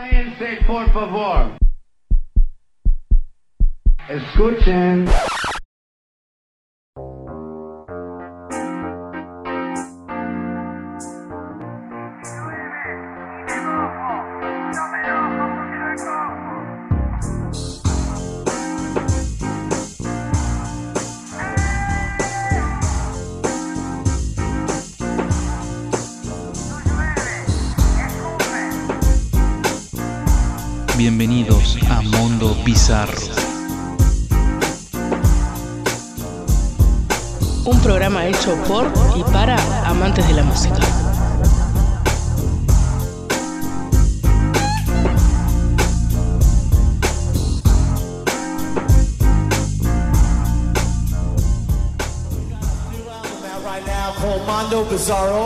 Cállense, por favor. Escuchen. Mondo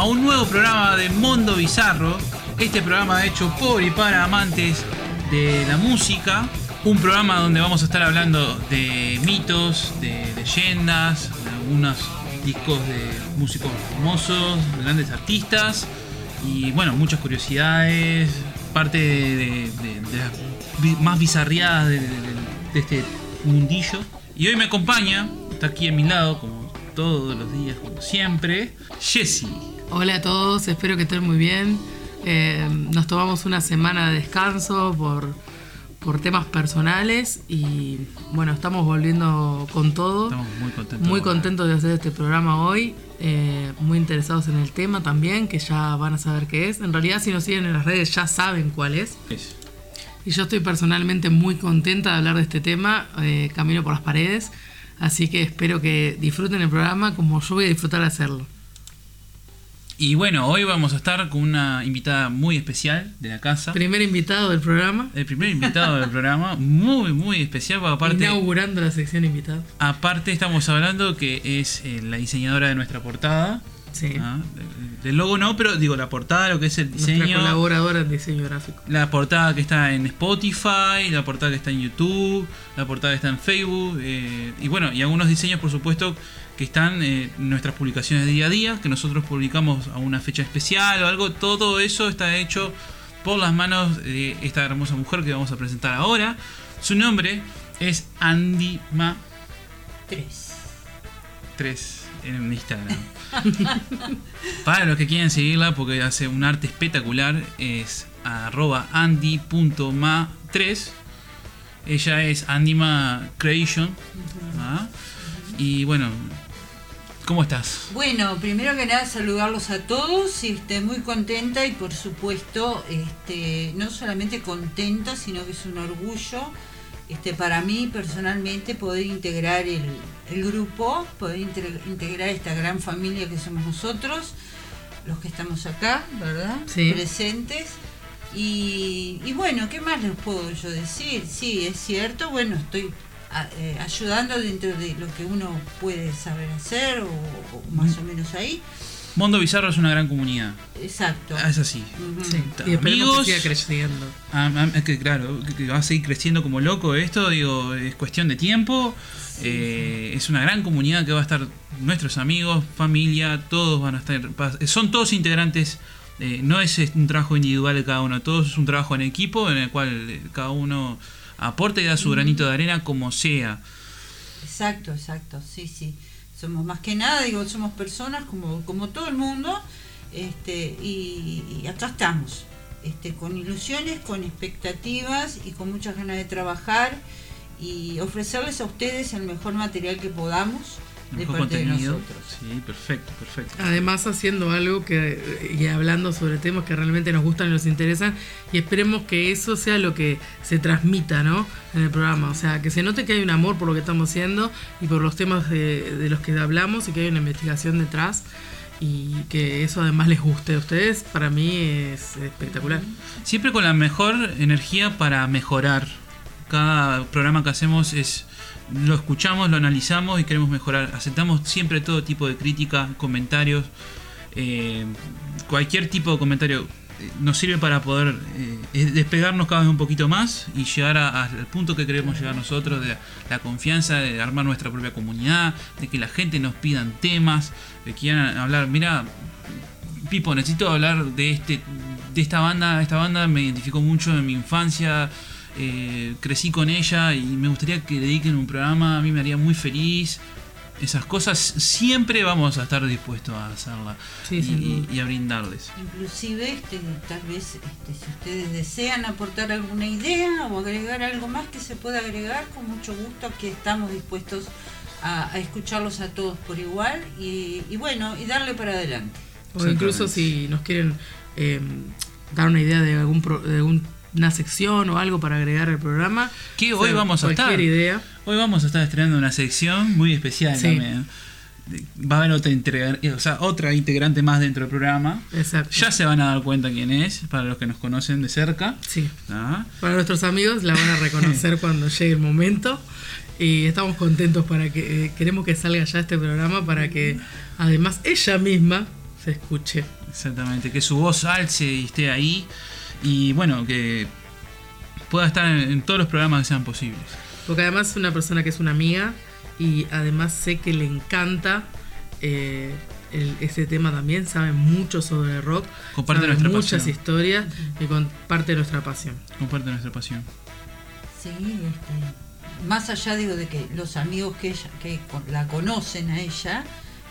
a un nuevo programa de Mundo Bizarro. Este programa hecho por y para amantes de la música. Un programa donde vamos a estar hablando de mitos, de leyendas, de algunos discos de músicos famosos, de grandes artistas y bueno, muchas curiosidades, parte de, las más bizarriadas de, de- este mundillo. Y hoy me acompaña, está aquí a mi lado, como todos los días, como siempre, Jessy. Hola a todos, espero que estén muy bien. Eh, nos tomamos una semana de descanso por, por temas personales y bueno, estamos volviendo con todo. Estamos muy contentos. Muy contentos de hacer este programa hoy, eh, muy interesados en el tema también, que ya van a saber qué es. En realidad si nos siguen en las redes ya saben cuál es. Es- Y yo estoy personalmente muy contenta de hablar de este tema, eh, Camino por las Paredes, así que espero que disfruten el programa como yo voy a disfrutar de hacerlo. Y bueno, hoy vamos a estar con una invitada muy especial de la casa. Primer invitado del programa, El primer invitado del programa, muy, muy especial, porque aparte... inaugurando la sección invitado. Aparte estamos hablando que es eh, la diseñadora de nuestra portada. Sí, ¿ah? Del logo no, pero digo la portada, lo que es el nuestra diseño. colaboradora en diseño gráfico. La portada que está en Spotify, la portada que está en YouTube, la portada que está en Facebook. eh, y bueno, y algunos diseños por supuesto que están eh, en nuestras publicaciones de día a día, que nosotros publicamos a una fecha especial o algo. Todo eso está hecho por las manos de esta hermosa mujer que vamos a presentar ahora. Su nombre es Andy Ma Tres. 3 en Instagram. Para los que quieren seguirla, porque hace un arte espectacular, es arroba andy.ma3. Ella es Andima Creation. ¿ah? Y bueno, ¿cómo estás? Bueno, primero que nada saludarlos a todos, y esté muy contenta y por supuesto, este, no solamente contenta, sino que es un orgullo este, para mí personalmente poder integrar el, el grupo, poder integrar esta gran familia que somos nosotros, los que estamos acá, ¿verdad? Sí. Presentes. Y, y bueno, ¿qué más les puedo yo decir? Sí, es cierto, bueno, estoy a- eh, ayudando dentro de lo que uno puede saber hacer o, o más o menos ahí. Mundo Bizarro es una gran comunidad. Exacto. Ah, Es así. Ujú. Sí, y Amigos. que siga creciendo. Es que claro, que- va a seguir creciendo como loco esto, digo, es cuestión de tiempo. Eh, es una gran comunidad que va a estar nuestros amigos, familia, todos van a estar, va- son todos integrantes. eh, no es un trabajo individual de cada uno, todos es un trabajo en equipo en el cual eh, cada uno aporta y da su granito de arena como sea. Exacto, exacto, sí, sí. Somos más que nada, digo, somos personas como, como todo el mundo, este, y, acá estamos, este, con ilusiones, con expectativas y con muchas ganas de trabajar y ofrecerles a ustedes el mejor material que podamos mejor parte de contenido. nosotros. Sí, perfecto, perfecto. Además haciendo algo que y hablando sobre temas que realmente nos gustan y nos interesan y esperemos que eso sea lo que se transmita, ¿no? En el programa, o sea, que se note que hay un amor por lo que estamos haciendo y por los temas de, de los que hablamos y que hay una investigación detrás y que eso además les guste a ustedes, para mí es espectacular. Siempre con la mejor energía para mejorar. Cada programa que hacemos es lo escuchamos, lo analizamos y queremos mejorar. Aceptamos siempre todo tipo de crítica, comentarios, eh, cualquier tipo de comentario eh, nos sirve para poder eh, despegarnos cada vez un poquito más y llegar a- al punto que queremos llegar nosotros, de la confianza, de armar nuestra propia comunidad, de que la gente nos pidan temas, de que quieran hablar, mira, Pipo, necesito hablar de este de esta banda, esta banda me identificó mucho en mi infancia, eh, crecí con ella y me gustaría que dediquen un programa, a mí me haría muy feliz. Esas cosas siempre vamos a estar dispuestos a hacerla Sí, y, y- a brindarles. Inclusive, este, tal vez, este, si ustedes desean aportar alguna idea o agregar algo más que se pueda agregar, con mucho gusto aquí estamos dispuestos a, a escucharlos a todos por igual y, y bueno, y darle para adelante. O incluso si nos quieren eh, dar una idea de algún pro- de alguna sección o algo para agregar al programa. Que o hoy sea, vamos a estar. idea. Hoy vamos a estar estrenando una sección muy especial Sí. también. Va a haber otra, integra- o sea, otra integrante más dentro del programa. Exacto. Ya se van a dar cuenta quién es, para los que nos conocen de cerca. Sí. ¿Ah? Para nuestros amigos la van a reconocer cuando llegue el momento. Y estamos contentos para que eh, queremos que salga ya este programa para que además ella misma se escuche. Exactamente, que su voz alce y esté ahí. Y bueno, que pueda estar en, en todos los programas que sean posibles. Porque además es una persona que es una amiga y además sé que le encanta eh, el- ese tema también, sabe mucho sobre rock, Comparte sabe nuestra muchas pasión. historias y comparte nuestra pasión. Comparte nuestra pasión. Sí, este, más allá digo de que los amigos que ella, que la conocen a ella,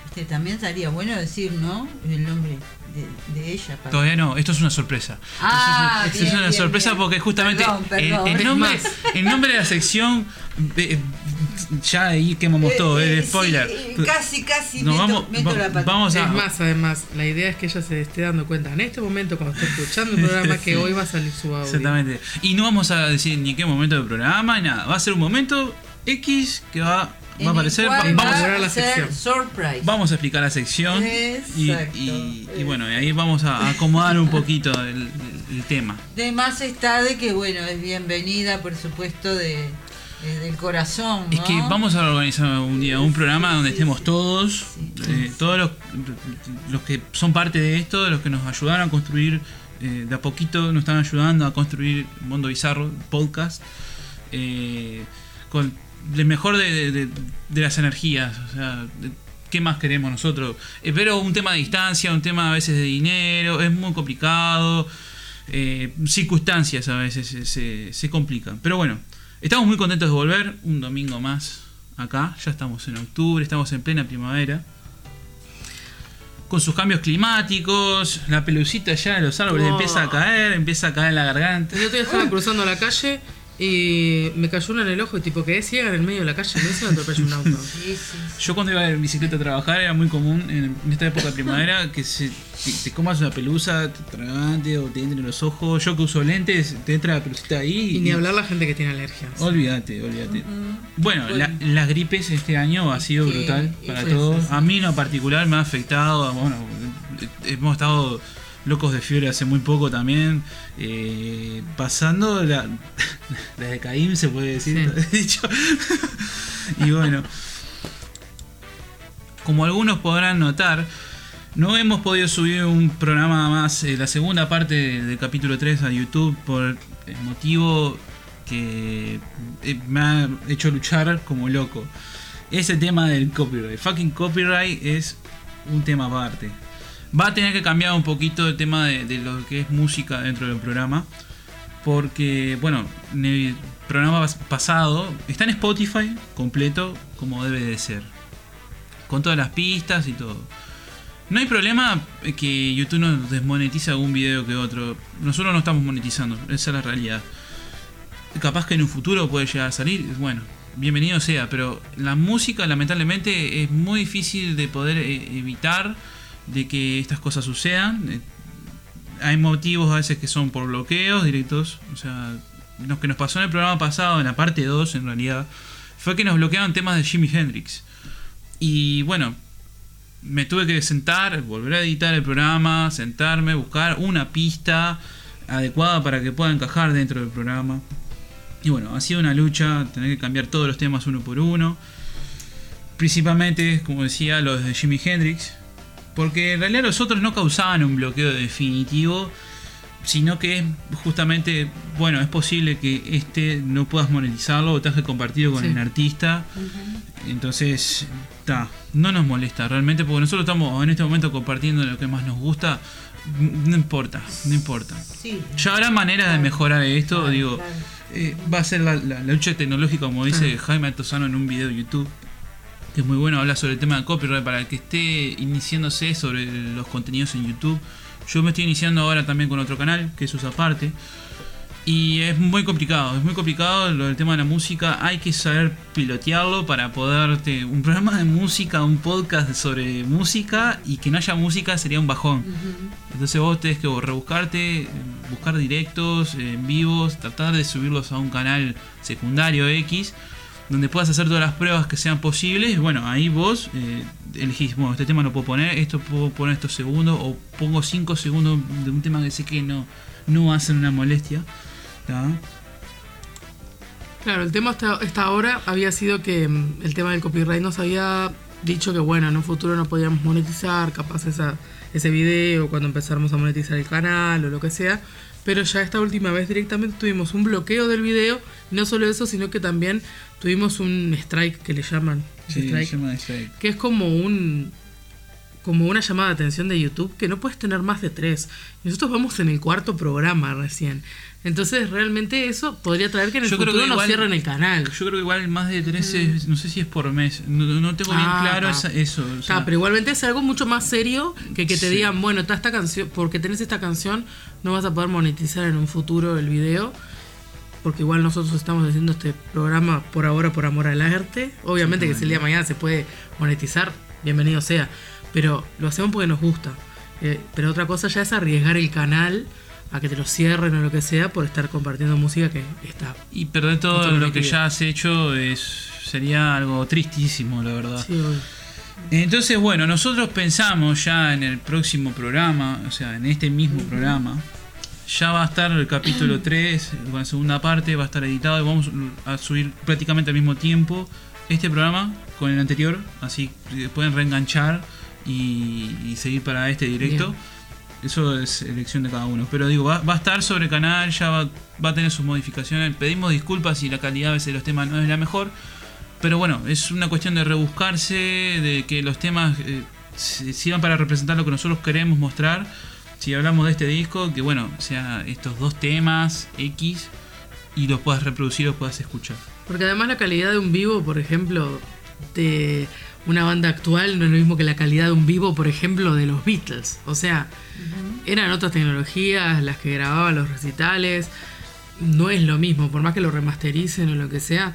este, también estaría bueno decir, ¿no? El nombre de, de ella. para- Todavía no, esto es una sorpresa. Ah, Esto es, esto es bien, una bien, sorpresa bien. porque justamente Perdón, perdón. El, nombre, el nombre de la sección, eh, ya ahí quemamos todo, Eh, eh, spoiler. sí, casi, casi Nos meto, vamos- meto la pata. vamos a- Es más, además, la idea es que ella se esté dando cuenta en este momento, cuando esté escuchando el programa, que hoy va a salir su audio. Exactamente. Y no vamos a decir ni qué momento del programa ni nada. Va a ser un momento X que va, va a aparecer. cual va- va a vamos, inaugurar la sección. Surprise. vamos a explicar la sección. Y, Exacto. y- y bueno, ahí vamos a acomodar un poquito el, tema. De más está de que, bueno, es bienvenida, por supuesto, de, de- del corazón. Es que vamos a organizar un día un programa donde estemos todos, eh, todos los, los que son parte de esto, los que nos ayudaron a construir, eh, de a poquito nos están ayudando a construir Mundo Bizarro, podcast, eh, con el mejor de, de- de- de las energías. O sea, ¿qué más queremos nosotros? Eh, pero un tema de distancia, un tema a veces de dinero, es muy complicado. eh, circunstancias a veces se, se- se complican. Pero bueno, estamos muy contentos de volver un domingo más acá. Ya estamos en octubre, estamos en plena primavera. Con sus cambios climáticos, la pelucita ya de los árboles Oh. empieza a caer, empieza a caer en la garganta. Otro día estaba cruzando la calle y me cayó una en el ojo y tipo quedé ciega en el medio de la calle. Me hizo me atropelló un auto. Sí, sí, sí. Yo cuando iba en bicicleta a trabajar era muy común en, en esta época de primavera que se, te, te comas una pelusa, te tragante o te entre en los ojos. Yo que uso lentes, te entra la pelucita ahí. Y ni hablar la gente que tiene alergias. Olvídate, olvídate. Bueno, la- las gripes este año ha sido brutal para todos. A mí en particular me ha afectado. Bueno, hemos estado locos de fiebre hace muy poco también. eh, pasando la, la de Caín, se puede decir. Sí. dicho. y bueno, como algunos podrán notar, no hemos podido subir un programa más, eh, la segunda parte del, del capítulo 3 a YouTube por el motivo que eh, me ha hecho luchar como loco. Ese tema del copyright. Fucking copyright es un tema aparte. Va a tener que cambiar un poquito el tema de, lo que es música dentro del programa. Porque, bueno, en el programa pas- pasado está en Spotify completo como debe de ser. Con todas las pistas y todo. No hay problema que YouTube nos desmonetice algún video que otro. Nosotros no estamos monetizando, esa es la realidad. Capaz que en un futuro puede llegar a salir, bueno, bienvenido sea, pero la música lamentablemente es muy difícil de poder eh, evitar de que estas cosas sucedan. Eh, hay motivos a veces que son por bloqueos directos, o sea, lo que nos pasó en el programa pasado, en la parte 2 en realidad, fue que nos bloqueaban temas de Jimi Hendrix. Y bueno, me tuve que sentar, volver a editar el programa, sentarme, buscar una pista adecuada para que pueda encajar dentro del programa. Y bueno, ha sido una lucha, tener que cambiar todos los temas uno por uno. Principalmente, como decía, los de Jimi Hendrix. Porque en realidad los otros no causaban un bloqueo definitivo, sino que justamente, bueno, es posible que este no puedas monetizarlo o te que compartido con Sí. el artista. Entonces, ta, no nos molesta realmente porque nosotros estamos en este momento compartiendo lo que más nos gusta. No importa, no importa. Sí. Ya habrá maneras de mejorar esto, Claro, digo. claro. eh, va a ser la, la- la lucha tecnológica, como dice Jaime Altozano en un video de YouTube, que es muy bueno, habla sobre el tema de copyright para el que esté iniciándose sobre los contenidos en YouTube. Yo me estoy iniciando ahora también con otro canal, que eso es aparte. Y es muy complicado, es muy complicado lo del tema de la música. Hay que saber pilotearlo para poderte. Un programa de música, un podcast sobre música y que no haya música sería un bajón. Entonces vos tenés que rebuscarte, buscar directos, en vivos, tratar de subirlos a un canal secundario X, donde puedas hacer todas las pruebas que sean posibles. Bueno, ahí vos eh, elegís, bueno, este tema no puedo poner, esto puedo poner estos segundos, o pongo 5 segundos de un tema que sé que no, no hacen una molestia. Claro, el tema hasta, hasta ahora había sido que mm, el tema del copyright nos había dicho que bueno, en un futuro no podíamos monetizar, capaz esa, ese video, cuando empezáramos a monetizar el canal o lo que sea. Pero ya esta última vez directamente tuvimos un bloqueo del video. Y no solo eso, sino que también tuvimos un strike que le llaman. Sí, strike, llama strike. que es como un como una llamada de atención de YouTube que no puedes tener más de tres. Nosotros vamos en el cuarto programa recién. Entonces realmente eso podría traer que en el Yo creo futuro que nos igual- cierren el canal. Yo creo que igual más de 13, no sé si es por mes, no, no tengo bien Ah, claro esa- eso. o sea, Ah, pero igualmente es algo mucho más serio que que te Sí. digan, bueno, está esta canción, porque tenés esta canción, no vas a poder monetizar en un futuro el video. Porque igual nosotros estamos haciendo este programa por ahora por amor al arte. Obviamente que si el día de mañana se puede monetizar, bienvenido sea. Pero lo hacemos porque nos gusta. Eh, pero otra cosa ya es arriesgar el canal a que te lo cierren o lo que sea por estar compartiendo música que está. Y perder todo lo que ya has hecho es sería algo tristísimo, la verdad. Sí, obvio. Entonces, bueno, nosotros pensamos ya en el próximo programa, o sea, en este mismo programa, ya va a estar el capítulo 3, la segunda parte, va a estar editado y vamos a subir prácticamente al mismo tiempo este programa con el anterior, así pueden reenganchar y, y seguir para este directo. Bien. Eso es elección de cada uno. Pero digo, va, va a estar sobre el canal, ya va, va a tener sus modificaciones. Pedimos disculpas si la calidad a veces de los temas no es la mejor. Pero bueno, es una cuestión de rebuscarse, de que los temas eh, sirvan para representar lo que nosotros queremos mostrar. Si hablamos de este disco, que bueno, sea estos dos temas X y los puedas reproducir o puedas escuchar. Porque además la calidad de un vivo, por ejemplo, de una banda actual no es lo mismo que la calidad de un vivo, por ejemplo, de los Beatles. O sea, eran otras tecnologías las que grababan los recitales. No es lo mismo, por más que lo remastericen o lo que sea,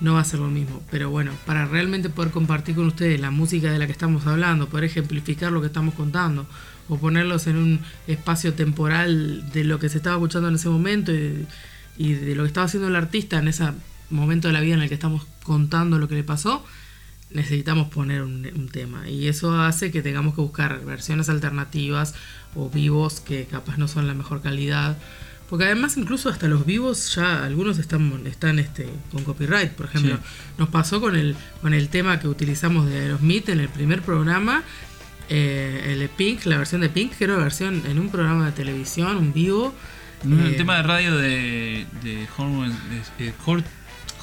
no va a ser lo mismo. Pero bueno, para realmente poder compartir con ustedes la música de la que estamos hablando, poder ejemplificar lo que estamos contando, o ponerlos en un espacio temporal de lo que se estaba escuchando en ese momento y, y de lo que estaba haciendo el artista en ese momento de la vida en el que estamos contando lo que le pasó, necesitamos poner un, un tema. Y eso hace que tengamos que buscar versiones alternativas o vivos que capaz no son la mejor calidad. Porque además incluso hasta los vivos ya algunos están, están este, con copyright. Por ejemplo, Sí. nos pasó con el, con el tema que utilizamos de Aerosmith en el primer programa. eh, el de Pink, la versión de Pink, que era una versión en un programa de televisión, un vivo. No, Eh, el tema de radio de, de Horn- de- de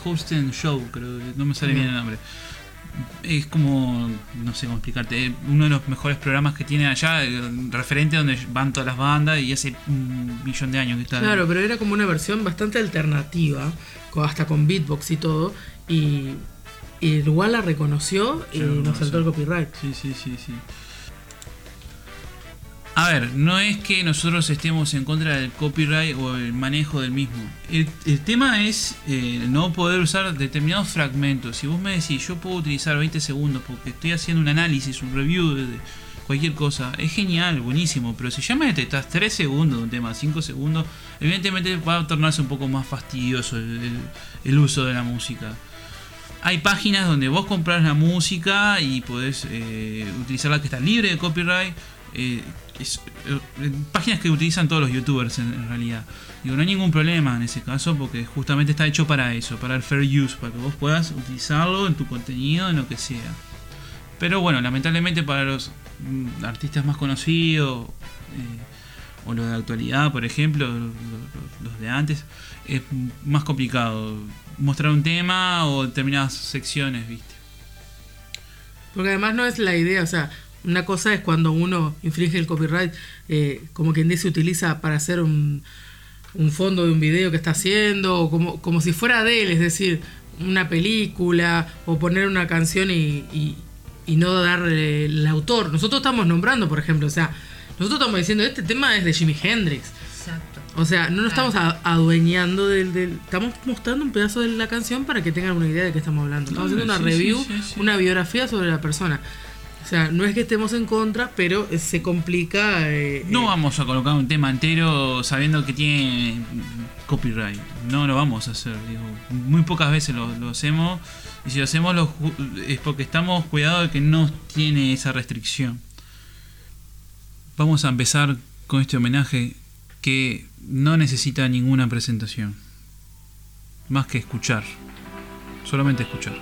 Houston Show, creo, que no me sale bien el nombre. Es como, no sé cómo explicarte, uno de los mejores programas que tiene allá, eh, referente donde van todas las bandas y hace un millón de años que está. Claro, pero era como una versión bastante alternativa, hasta con beatbox y todo, y, y igual la reconoció y Sí, nos saltó el copyright. Sí, sí, sí, sí. A ver, no es que nosotros estemos en contra del copyright o el manejo del mismo. El, tema es eh, no poder usar determinados fragmentos. Si vos me decís, yo puedo utilizar 20 segundos porque estoy haciendo un análisis, un review de, cualquier cosa, es genial, buenísimo. Pero si ya me detectás 3 segundos de un tema, 5 segundos, evidentemente va a tornarse un poco más fastidioso el uso de la música. Hay páginas donde vos compras la música y podés eh, utilizarla que está libre de copyright. Eh, eh, páginas que utilizan todos los youtubers en, realidad. Digo, no hay ningún problema en ese caso porque justamente está hecho para eso, para el fair use, para que vos puedas utilizarlo en tu contenido, en lo que sea. Pero bueno, lamentablemente para los mm, artistas más conocidos, eh, o los de actualidad, por ejemplo, los- los de antes, es más complicado mostrar un tema o determinadas secciones, ¿viste? Porque además no es la idea, o sea, una cosa es cuando uno infringe el copyright, eh, como quien dice, utiliza para hacer un, un fondo de un video que está haciendo, o como, como si fuera de él, es decir, una película, o poner una canción y, y, y no darle el autor. Nosotros estamos nombrando, por ejemplo, o sea, nosotros estamos diciendo, este tema es de Jimi Hendrix. Exacto. O sea, no nos estamos adueñando del, del- Estamos mostrando un pedazo de la canción para que tengan una idea de qué estamos hablando. Estamos Ah, haciendo una sí, review, sí, sí, sí. una biografía sobre la persona. O sea, no es que estemos en contra, pero eh, se complica. eh, No eh, vamos a colocar un tema entero sabiendo que tiene copyright. No lo vamos a hacer. Digo, muy pocas veces lo, lo hacemos. Y si lo hacemos lo es porque estamos cuidados de que no tiene esa restricción. Vamos a empezar con este homenaje que no necesita ninguna presentación. Más que escuchar. Solamente escuchar.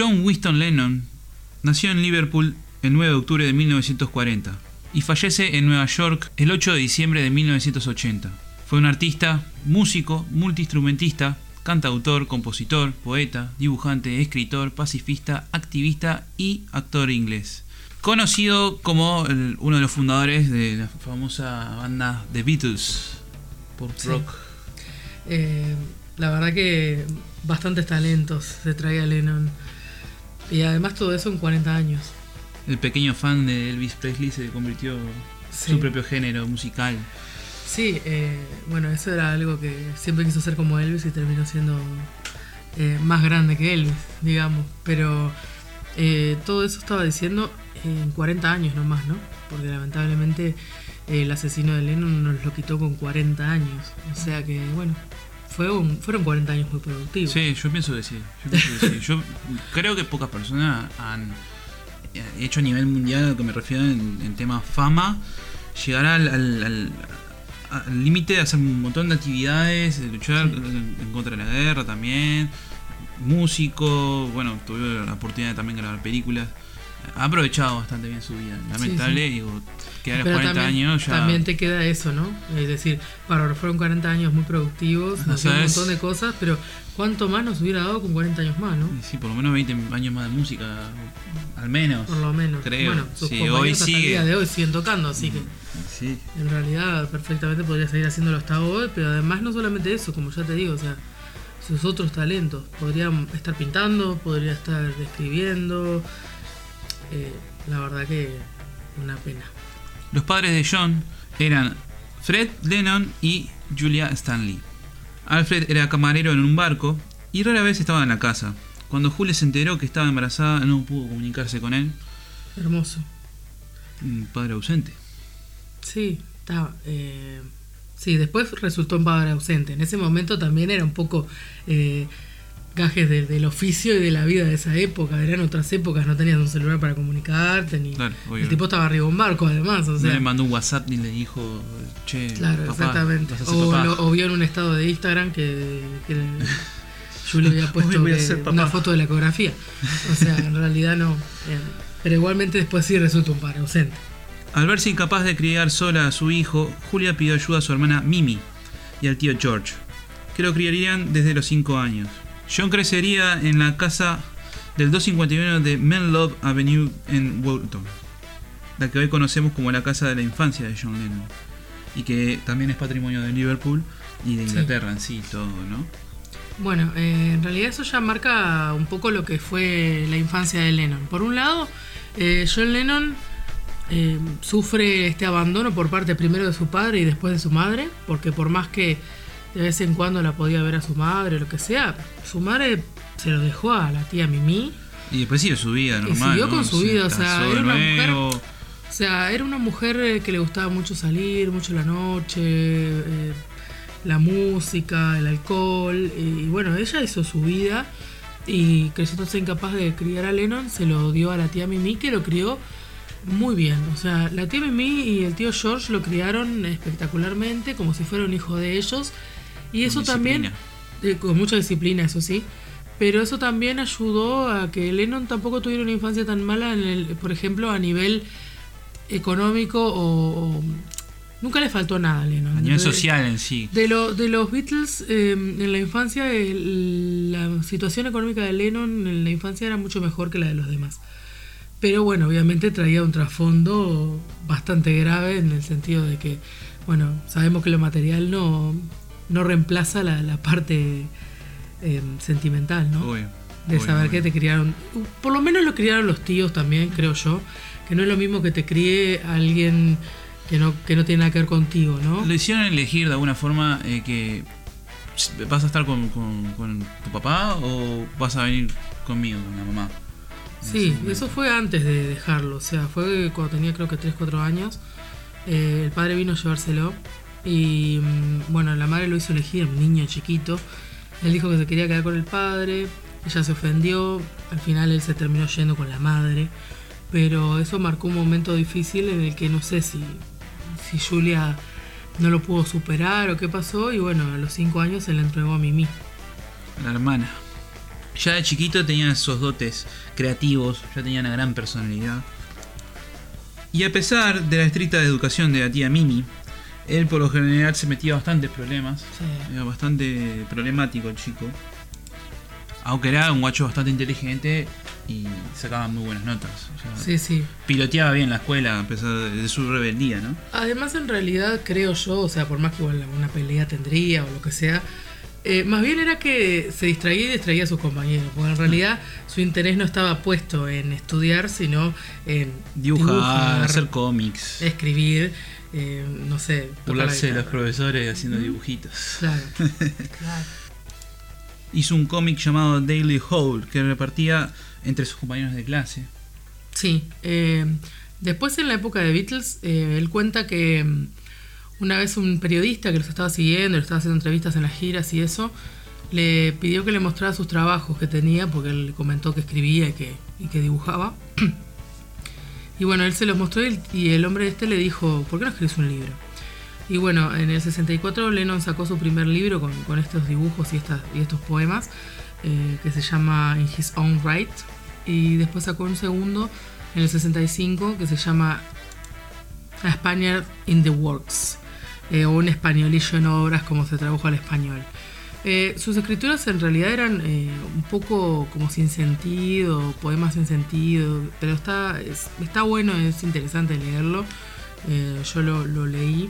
John Winston Lennon nació en Liverpool el 9 de octubre de 1940 y fallece en Nueva York el 8 de diciembre de 1980. Fue un artista, músico, multiinstrumentista, cantautor, compositor, poeta, dibujante, escritor, pacifista, activista y actor inglés. Conocido como uno de los fundadores de la famosa banda The Beatles, pop Sí. Eh, la verdad que bastantes talentos se traía Lennon. Y además todo eso en 40 años. El pequeño fan de Elvis Presley se convirtió en su propio género musical. Sí, eh, bueno, eso era algo que siempre quiso ser como Elvis y terminó siendo eh, más grande que Elvis, digamos. Pero eh, todo eso estaba diciendo en 40 años nomás, ¿no? Porque lamentablemente el asesino de Lennon nos lo quitó con 40 años. O sea que, bueno, fue un- fueron 40 años muy productivos. Sí, yo pienso que sí. Yo, pienso que sí. Yo creo que pocas personas han eh, hecho a nivel mundial, a lo que me refiero en, en tema fama, llegar al al- al- al límite de hacer un montón de actividades, de luchar Sí. en, en contra de la guerra también, músico, bueno, tuve la oportunidad de también grabar películas. Ha aprovechado bastante bien su vida. Lamentable, digo, que a los Pero 40 también, años ya. también te queda eso, ¿no? Es decir, para fueron 40 años muy productivos, No nos dio un montón de cosas, pero ¿cuánto más nos hubiera dado con 40 años más, no? Sí, por lo menos 20 años más de música, al menos. Por lo menos. Creo. Bueno, sus Sí, hoy hasta el sigue. día de hoy siguen tocando, así que Sí. en realidad perfectamente podría seguir haciéndolo hasta hoy, pero además no solamente eso, como ya te digo, o sea, sus otros talentos. Podría estar pintando, podría estar escribiendo. Eh, la verdad que una pena. Los padres de John eran Fred Lennon y Julia Stanley. Alfred era camarero en un barco y rara vez estaba en la casa. Cuando Julia se enteró que estaba embarazada, no pudo comunicarse con él. Hermoso. Un padre ausente. Sí, estaba. eh, sí, después resultó un padre ausente. En ese momento también era un poco. eh, gajes de- del oficio y de la vida de esa época. Eran otras épocas, no tenías un celular para comunicarte, ni Claro, el tipo estaba arriba un barco además, o No sea. le mandó un WhatsApp ni le dijo, che, Claro, papá, exactamente. vas a ser O, papá". lo- o vio en un estado de Instagram que, que yo le había Hoy puesto voy a que- ser papá. una foto de la ecografía. O sea, en realidad no. eh, pero igualmente después sí resulta un padre ausente. Al verse incapaz de criar sola a su hijo, Julia pidió ayuda a su hermana Mimi y al tío George, que lo criarían desde los 5 años. John crecería en la casa del 251 de Menlove Avenue en Walton, la que hoy conocemos como la casa de la infancia de John Lennon, y que también es patrimonio de Liverpool y de Sí. Inglaterra en sí, todo, ¿no? Bueno, eh, en realidad eso ya marca un poco lo que fue la infancia de Lennon. Por un lado, eh, John Lennon eh, sufre este abandono por parte primero de su padre y después de su madre, porque por más que de vez en cuando la podía ver a su madre lo que sea, su madre se lo dejó a la tía Mimi. Y después sigue su vida Y normal. siguió ¿no? con su vida, o sea, era una nuevo. O sea, era una mujer eh, que le gustaba mucho salir, mucho la noche, eh, la música, el alcohol. Y bueno, ella hizo su vida y creciéndose incapaz de criar a Lennon, se lo dio a la tía Mimi, que lo crió muy bien. O sea, la tía Mimi y el tío George lo criaron espectacularmente, como si fuera un hijo de ellos. Y eso también, eh, con mucha disciplina, eso sí. Pero eso también ayudó a que Lennon tampoco tuviera una infancia tan mala, en el, por ejemplo, a nivel económico o, o- Nunca le faltó nada a Lennon. A nivel De- social en sí. De, lo, de los Beatles, eh, en la infancia, el- la situación económica de Lennon en la infancia era mucho mejor que la de los demás. Pero bueno, obviamente traía un trasfondo bastante grave en el sentido de que, bueno, sabemos que lo material no, no reemplaza la, la parte eh, sentimental, ¿no? Obvio, de obvio, saber obvio. que te criaron. Por lo menos lo criaron los tíos también, creo yo. Que no es lo mismo que te críe alguien que no, que no tiene nada que ver contigo, ¿no? Lo hicieron elegir de alguna forma eh, que vas a estar con, con- con tu papá o vas a venir conmigo, con la mamá. Sí, eso fue antes de dejarlo, o sea, fue cuando tenía creo que 3, 4 años. Eh, el padre vino a llevárselo y mm, bueno, la madre lo hizo elegir, un niño chiquito. Él dijo que se quería quedar con el padre, ella se ofendió, al final él se terminó yendo con la madre, pero eso marcó un momento difícil en el que no sé si, si Julia no lo pudo superar o qué pasó y bueno, a los 5 años se le entregó a Mimi. La hermana. Ya de chiquito tenía esos dotes creativos, ya tenía una gran personalidad. Y a pesar de la estricta educación de la tía Mimi, él por lo general se metía bastantes problemas. Sí. Era bastante problemático el chico. Aunque era un guacho bastante inteligente y sacaba muy buenas notas. O sea, Sí, sí. Piloteaba bien la escuela a pesar de, su rebeldía, ¿no? Además, en realidad, creo yo, o sea, por más que igual una pelea tendría o lo que sea, eh, más bien era que se distraía y distraía a sus compañeros, porque en realidad su interés no estaba puesto en estudiar, sino en Dibujar, hacer cómics, escribir, eh, no sé, burlarse de los profesores haciendo dibujitos. Claro. Claro. Hizo un cómic llamado Daily Hole que repartía entre sus compañeros de clase. Sí. eh, después, en la época de Beatles, eh, él cuenta que mm, una vez un periodista que los estaba siguiendo, le estaba haciendo entrevistas en las giras y eso, le pidió que le mostrara sus trabajos que tenía, porque él comentó que escribía y que, y que dibujaba. y bueno, él se los mostró y el, hombre este le dijo, ¿por qué no escribes un libro? Y bueno, en el 64 Lennon sacó su primer libro con, estos dibujos y estos poemas, eh, que se llama In His Own Right. Y después sacó un segundo en el 65 que se llama A Spaniard in the Works, eh, o un españolillo en obras como se tradujo al español. Eh, sus escrituras en realidad eran eh, un poco como sin sentido, poemas sin sentido, pero está, es- está bueno, es interesante leerlo. Eh, yo lo, lo leí.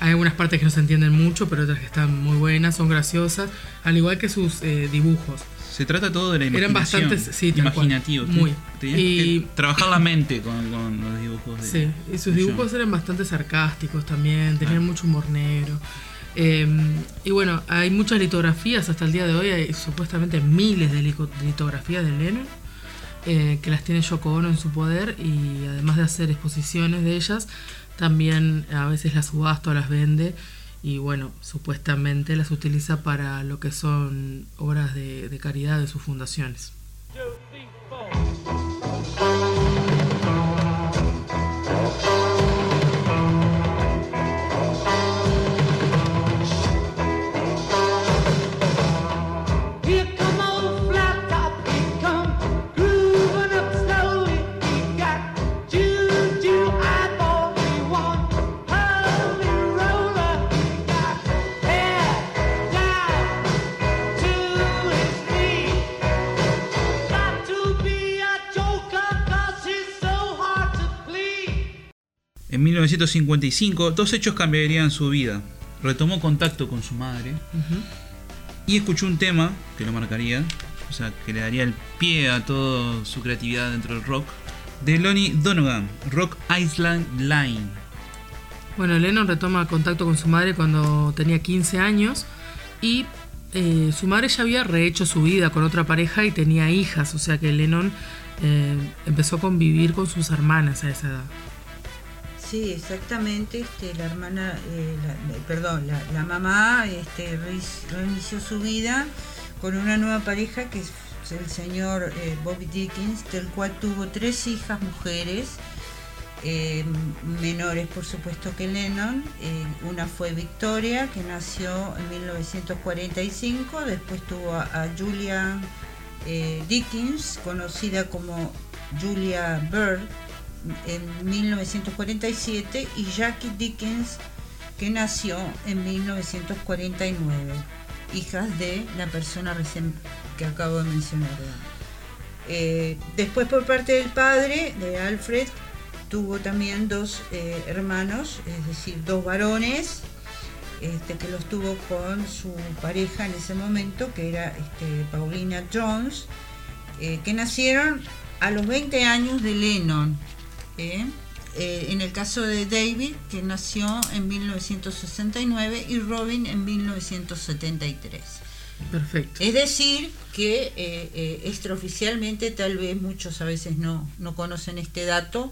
Hay algunas partes que no se entienden mucho, pero otras que están muy buenas, son graciosas, al igual que sus eh, dibujos. Se trata todo de la Eran imaginación. bastantes- sí, tal cual. imaginativo. Muy. Tenías Y- que trabajar la mente con, con los dibujos. de- Sí, y sus dibujos John. eran bastante sarcásticos también, tenían Ah. mucho humor negro. Eh, y bueno, hay muchas litografías hasta el día de hoy, hay supuestamente miles de litografías de Lennon, eh, que las tiene Yoko Ono en su poder y además de hacer exposiciones de ellas, también a veces las subasta o las vende y bueno, supuestamente las utiliza para lo que son obras de, caridad de sus fundaciones. En 1955, dos hechos cambiarían su vida. Retomó contacto con su madre y escuchó un tema que lo marcaría, o sea, que le daría el pie a toda su creatividad dentro del rock, de Lonnie Donegan, Rock Island Line. Bueno, Lennon retoma contacto con su madre cuando tenía 15 años y eh, su madre ya había rehecho su vida con otra pareja y tenía hijas, o sea que Lennon eh, empezó a convivir con sus hermanas a esa edad. Sí, exactamente. Este, la hermana, eh, la- eh, perdón, la, mamá este, reinició su vida con una nueva pareja que es el señor eh, Bobby Dickens, del cual tuvo tres hijas mujeres, eh, menores por supuesto que Lennon. Una fue Victoria, que nació en 1945, después tuvo a, a Julia Dickens, conocida como Julia Bird, en 1947 y Jackie Dickens que nació en 1949, hijas de la persona recién que acabo de mencionar. Eh, después por parte del padre de Alfred tuvo también dos eh, hermanos, es decir, dos varones, este, que los tuvo con su pareja en ese momento, que era este, Paulina Jones, eh, que nacieron a los 20 años de Lennon. ¿Eh? Eh, en el caso de David, que nació en 1969, y Robin en 1973. Perfecto. Es decir, que eh, eh, extraoficialmente, tal vez muchos a veces no, no conocen este dato,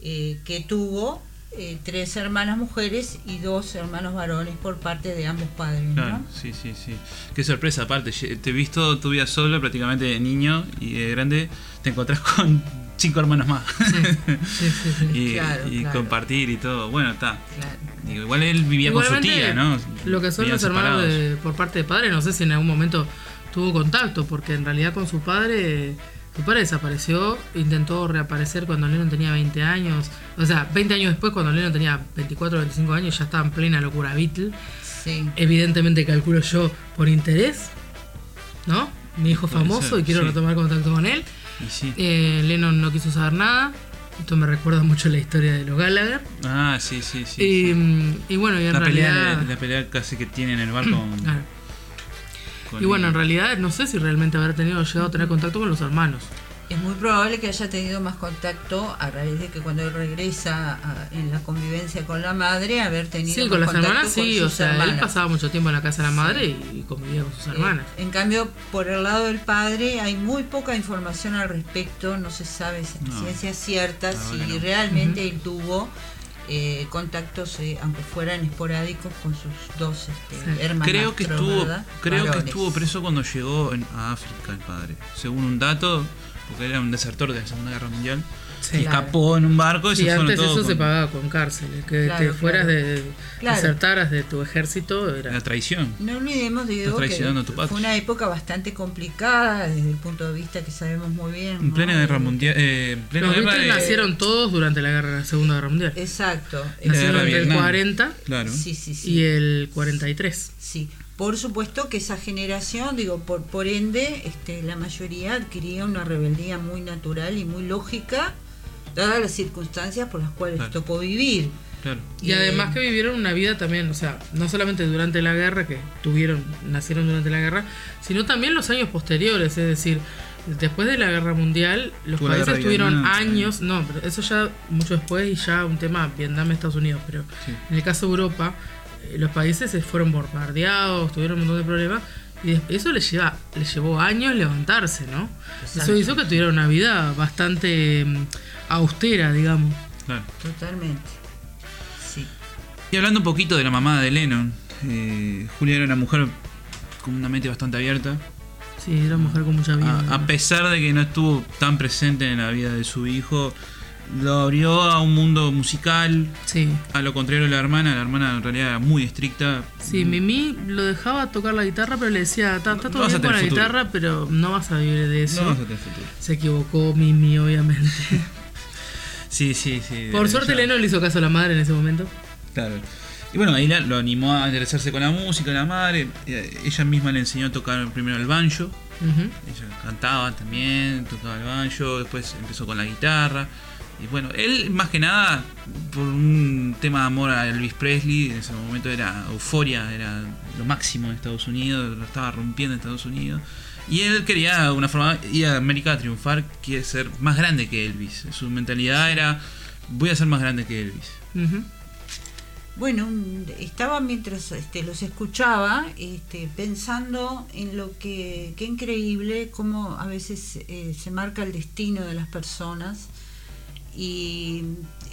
eh, que tuvo eh, tres hermanas mujeres y dos hermanos varones por parte de ambos padres. ¿no? Claro, sí, sí, sí. Qué sorpresa, aparte, te he visto tu vida solo, prácticamente de niño y de grande, te encontrás con cinco hermanos más. Sí, sí, sí. y Claro, y claro. compartir y todo. Bueno, está. Claro. Digo, igual él vivía con su tía, ¿no? Lo que son Vivían los hermanos de- por parte de padre, no sé si en algún momento tuvo contacto, porque en realidad con su padre, su padre desapareció, intentó reaparecer cuando Lennon tenía 20 años, o sea, 20 años después, cuando Lennon tenía 24 o 25 años, ya estaba en plena locura Beatle. Sí. Evidentemente calculo yo por interés, ¿no? Mi hijo famoso ser, y quiero sí. retomar contacto con él. Sí. Eh, Lennon no quiso saber nada. Esto me recuerda mucho la historia de los Gallagher. Ah, sí, sí, sí. y, sí. mm, y bueno, y en la, realidad. pelea, la pelea casi que tiene en el bar con. Claro. con Y bueno, en realidad no sé si realmente habrá tenido llegado a tener contacto con los hermanos. Es muy probable que haya tenido más contacto a raíz de que cuando él regresa a- en la convivencia con la madre, haber tenido Sí, más con las contacto hermanas con sí, o sea, él hermanas. pasaba mucho tiempo en la casa de la madre y, y convivía con sus Eh, hermanas. en cambio, por el lado del padre hay muy poca información al respecto, no se sabe si- No. ciencia cierta si realmente él tuvo eh, contactos, eh, aunque fueran esporádicos, con sus dos este, Sí. hermanas. Creo que estuvo, creo que estuvo preso cuando llegó en- a África el padre. Según un dato, porque era un desertor de la Segunda Guerra Mundial. Sí. y escapó en un barco y Sí, se antes eso con se pagaba con cárceles. Que Claro, te fueras claro. de. Claro. desertaras de tu ejército era. la traición. No olvidemos, Diego, que patria. fue una época bastante complicada desde el punto de vista que sabemos muy bien. En ¿no? plena guerra mundial. Eh, en plena Los guerra de- nacieron todos durante la, guerra, la Segunda Guerra Mundial. Exacto. Nacieron entre el Vietnam. 40 Claro. Sí, sí, sí. y el 43. Sí, por supuesto que esa generación, digo, por, por ende, este, la mayoría adquiría una rebeldía muy natural y muy lógica, dadas las circunstancias por las cuales Claro. tocó vivir. Claro. Y además que vivieron una vida también, o sea, no solamente durante la guerra, que tuvieron, nacieron durante la guerra, sino también los años posteriores, es decir, después de la guerra mundial, los países tuvieron años, no, pero eso ya mucho después y ya un tema Vietnam, Estados Unidos, pero Sí. en el caso de Europa, eh, los países se fueron bombardeados, tuvieron un montón de problemas. Y eso les, lleva, les llevó años levantarse, ¿no? Eso hizo que tuvieran una vida bastante mm, austera, digamos. claro. Totalmente. Sí. Y hablando un poquito de la mamá de Lennon, eh, Julia era una mujer con una mente bastante abierta, Sí, era mujer con mucha vida. a, a pesar de que no estuvo tan presente en la vida de su hijo, lo abrió a un mundo musical. Sí. A lo contrario de la hermana, la hermana en realidad era muy estricta. Sí, Mimi lo dejaba tocar la guitarra, pero le decía, está No todo a bien con la tener futuro". guitarra, pero no vas a vivir de eso. No vas a tener futuro. Se equivocó Mimi, obviamente. Sí, sí, sí. Por suerte Leno le hizo caso a la madre en ese momento. Claro. Y bueno, ahí la- lo animó a interesarse con la música, la madre. Eh, Ella misma le enseñó a tocar primero el banjo. Ella cantaba también, tocaba el banjo, después empezó con la guitarra. Bueno, él más que nada, por un tema de amor a Elvis Presley, en ese momento era euforia, era lo máximo en Estados Unidos, lo estaba rompiendo en Estados Unidos. Y él quería alguna forma ir a América a triunfar, quiere ser más grande que Elvis. Su mentalidad era, voy a ser más grande que Elvis. Bueno, estaba mientras este, los escuchaba este, pensando en lo que, qué increíble cómo a veces eh, se marca el destino de las personas y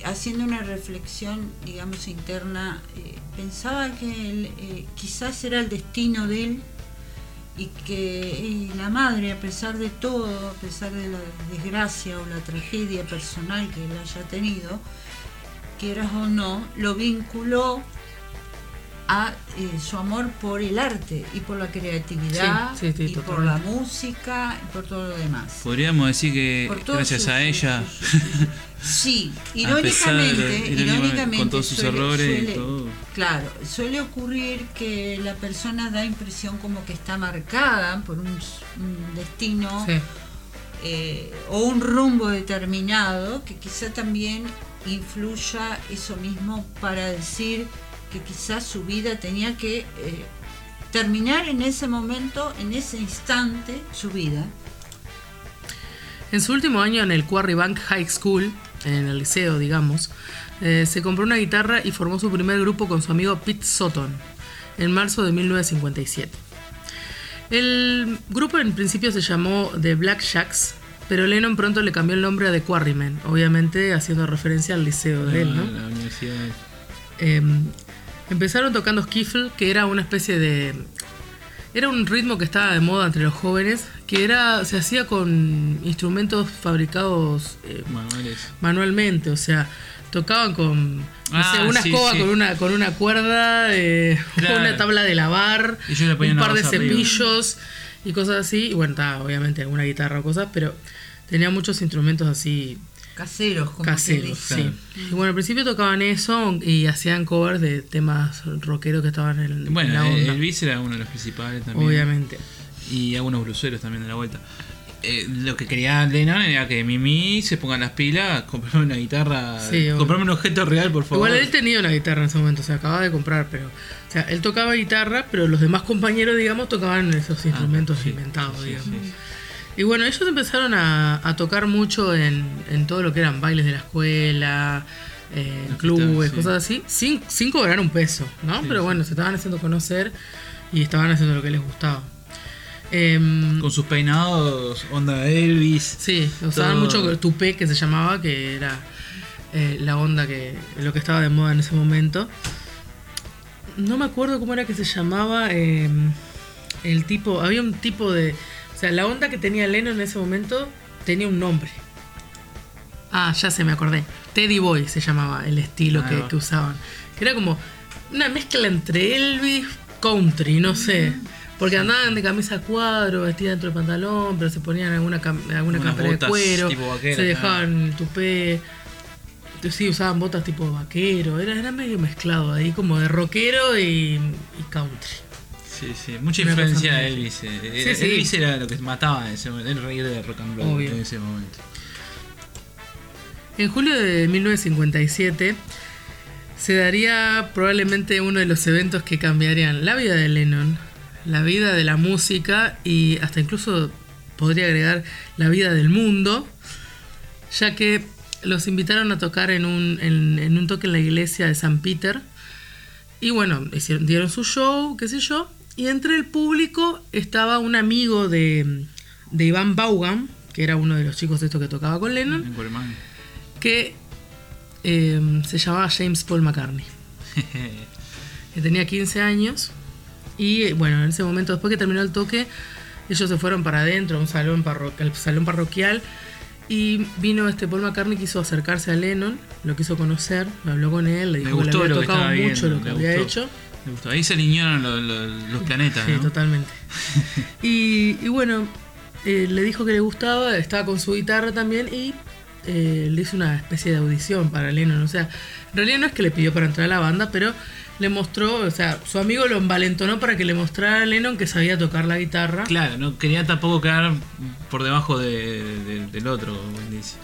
haciendo una reflexión, digamos, interna, eh, pensaba que eh, quizás era el destino de él y que eh, la madre, a pesar de todo, a pesar de la desgracia o la tragedia personal que él haya tenido, quieras o no, lo vinculó a eh, su amor por el arte y por la creatividad Sí, sí, sí, y por la música y por todo lo demás. Podríamos decir que gracias sus- a ella, sus- Sí, irónicamente, irónicamente, irónicamente con todos sus suele- errores y todo. Claro, suele ocurrir que la persona da impresión como que está marcada por un, un destino Sí. eh, o un rumbo determinado que quizá también influya eso mismo para decir que quizás su vida tenía que eh, terminar en ese momento, en ese instante, su vida. En su último año en el Quarry Bank High School, en el liceo, digamos, eh, se compró una guitarra y formó su primer grupo con su amigo Pete Sutton en marzo de 1957. El grupo en principio se llamó The Black Shacks, pero Lennon pronto le cambió el nombre a The Quarrymen, obviamente haciendo referencia al liceo de él, ¿no? la universidad. Eh, empezaron tocando skiffle, que era una especie de. Era un ritmo que estaba de moda entre los jóvenes, que era se hacía con instrumentos fabricados eh, manualmente, o sea, tocaban con no Ah, sé, una sí, escoba sí. con una con una cuerda, eh, Claro. una tabla de lavar, un par de arriba. cepillos y cosas así, y bueno, estaba obviamente alguna guitarra o cosas, pero tenía muchos instrumentos así Caseros, como se caseros, sí. Y bueno, al principio tocaban eso y hacían covers de temas rockeros que estaban en, en Bueno, la onda. Elvis era uno de los principales también. obviamente. Y algunos bluseros también de la vuelta. Eh, lo que quería Lennon era que Mimi se ponga las pilas, comprarme una guitarra, Sí, comprarme un objeto real, por favor. Igual él tenía una guitarra en ese momento, se acababa de comprar, pero. O sea, él tocaba guitarra, pero los demás compañeros, digamos, tocaban esos instrumentos Ah, sí, inventados, sí, digamos. Y bueno, ellos empezaron a, a tocar mucho en, en todo lo que eran bailes de la escuela, eh, clubes, sí. cosas así, sin, sin cobrar un peso, ¿no? Sí, pero sí. bueno, se estaban haciendo conocer y estaban haciendo lo que les gustaba. Em, Con sus peinados, onda Elvis. Sí, usaban Todo. mucho tupé que se llamaba, que era eh, la onda que lo que estaba de moda en ese momento. No me acuerdo cómo era que se llamaba eh, el tipo, había un tipo de, sea, la onda que tenía Lennon en ese momento tenía un nombre. Ah, ya se me acordé. Teddy Boy se llamaba el estilo que, usaban. Que era como una mezcla entre Elvis, country, no sé. Porque andaban de camisa a cuadro, vestida dentro del pantalón, pero se ponían alguna, cam- alguna campera de cuero, se dejaban el tupé. Sí, usaban botas tipo vaquero, era, era medio mezclado ahí, como de rockero y, y country. Sí, sí, mucha influencia de Elvis. eh. Sí. Elvis era lo que mataba en ese momento, el rey de rock and roll Obvio. en ese momento. En julio de 1957 se daría probablemente uno de los eventos que cambiarían la vida de Lennon, la vida de la música y hasta incluso podría agregar la vida del mundo, ya que los invitaron a tocar en un, en, en un toque en la iglesia de San Peter. Y bueno, hicieron, dieron su show, qué sé yo. Y entre el público estaba un amigo de, de Iván Vaughan, que era uno de los chicos de estos que tocaba con Lennon que eh, se llamaba James Paul McCartney. que tenía 15 años. Y bueno, en ese momento, después que terminó el toque, ellos se fueron para adentro, a un salón, parro- al salón parroquial. Y vino este Paul McCartney, quiso acercarse a Lennon, lo quiso conocer, habló con él, le Me dijo que le había tocado mucho viendo, lo que me había gustó. hecho. Me gustó. Ahí se alinearon lo- lo- los planetas, Sí, ¿no? totalmente. y, y bueno, eh, le dijo que le gustaba, estaba con su guitarra también y eh, le hizo una especie de audición para Lennon. O sea, en realidad no es que le pidió para entrar a la banda, pero le mostró, o sea, su amigo lo envalentonó para que le mostrara a Lennon que sabía tocar la guitarra. Claro, no quería tampoco quedar por debajo de- de- del otro, como dice.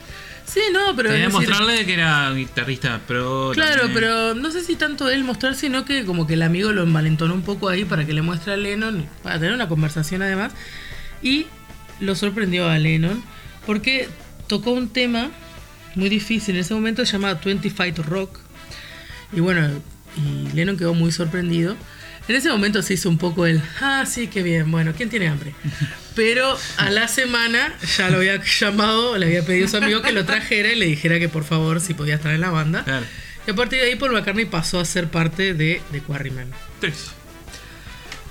Sí, no, pero... Quería es decir, mostrarle que era guitarrista pro. Claro, también. pero no sé si tanto él mostrar, sino que como que el amigo lo envalentonó un poco ahí para que le muestre a Lennon, para tener una conversación además. Y lo sorprendió a Lennon porque tocó un tema muy difícil en ese momento llamado 25 Rock. Y bueno, y Lennon quedó muy sorprendido. En ese momento se hizo un poco el, ah, sí, qué bien, bueno, ¿quién tiene hambre? Pero a la semana ya lo había llamado, le había pedido a su amigo que lo trajera y le dijera que por favor si podía estar en la banda. Claro. Y a partir de ahí Paul McCartney pasó a ser parte de, de Quarrymen. Tres.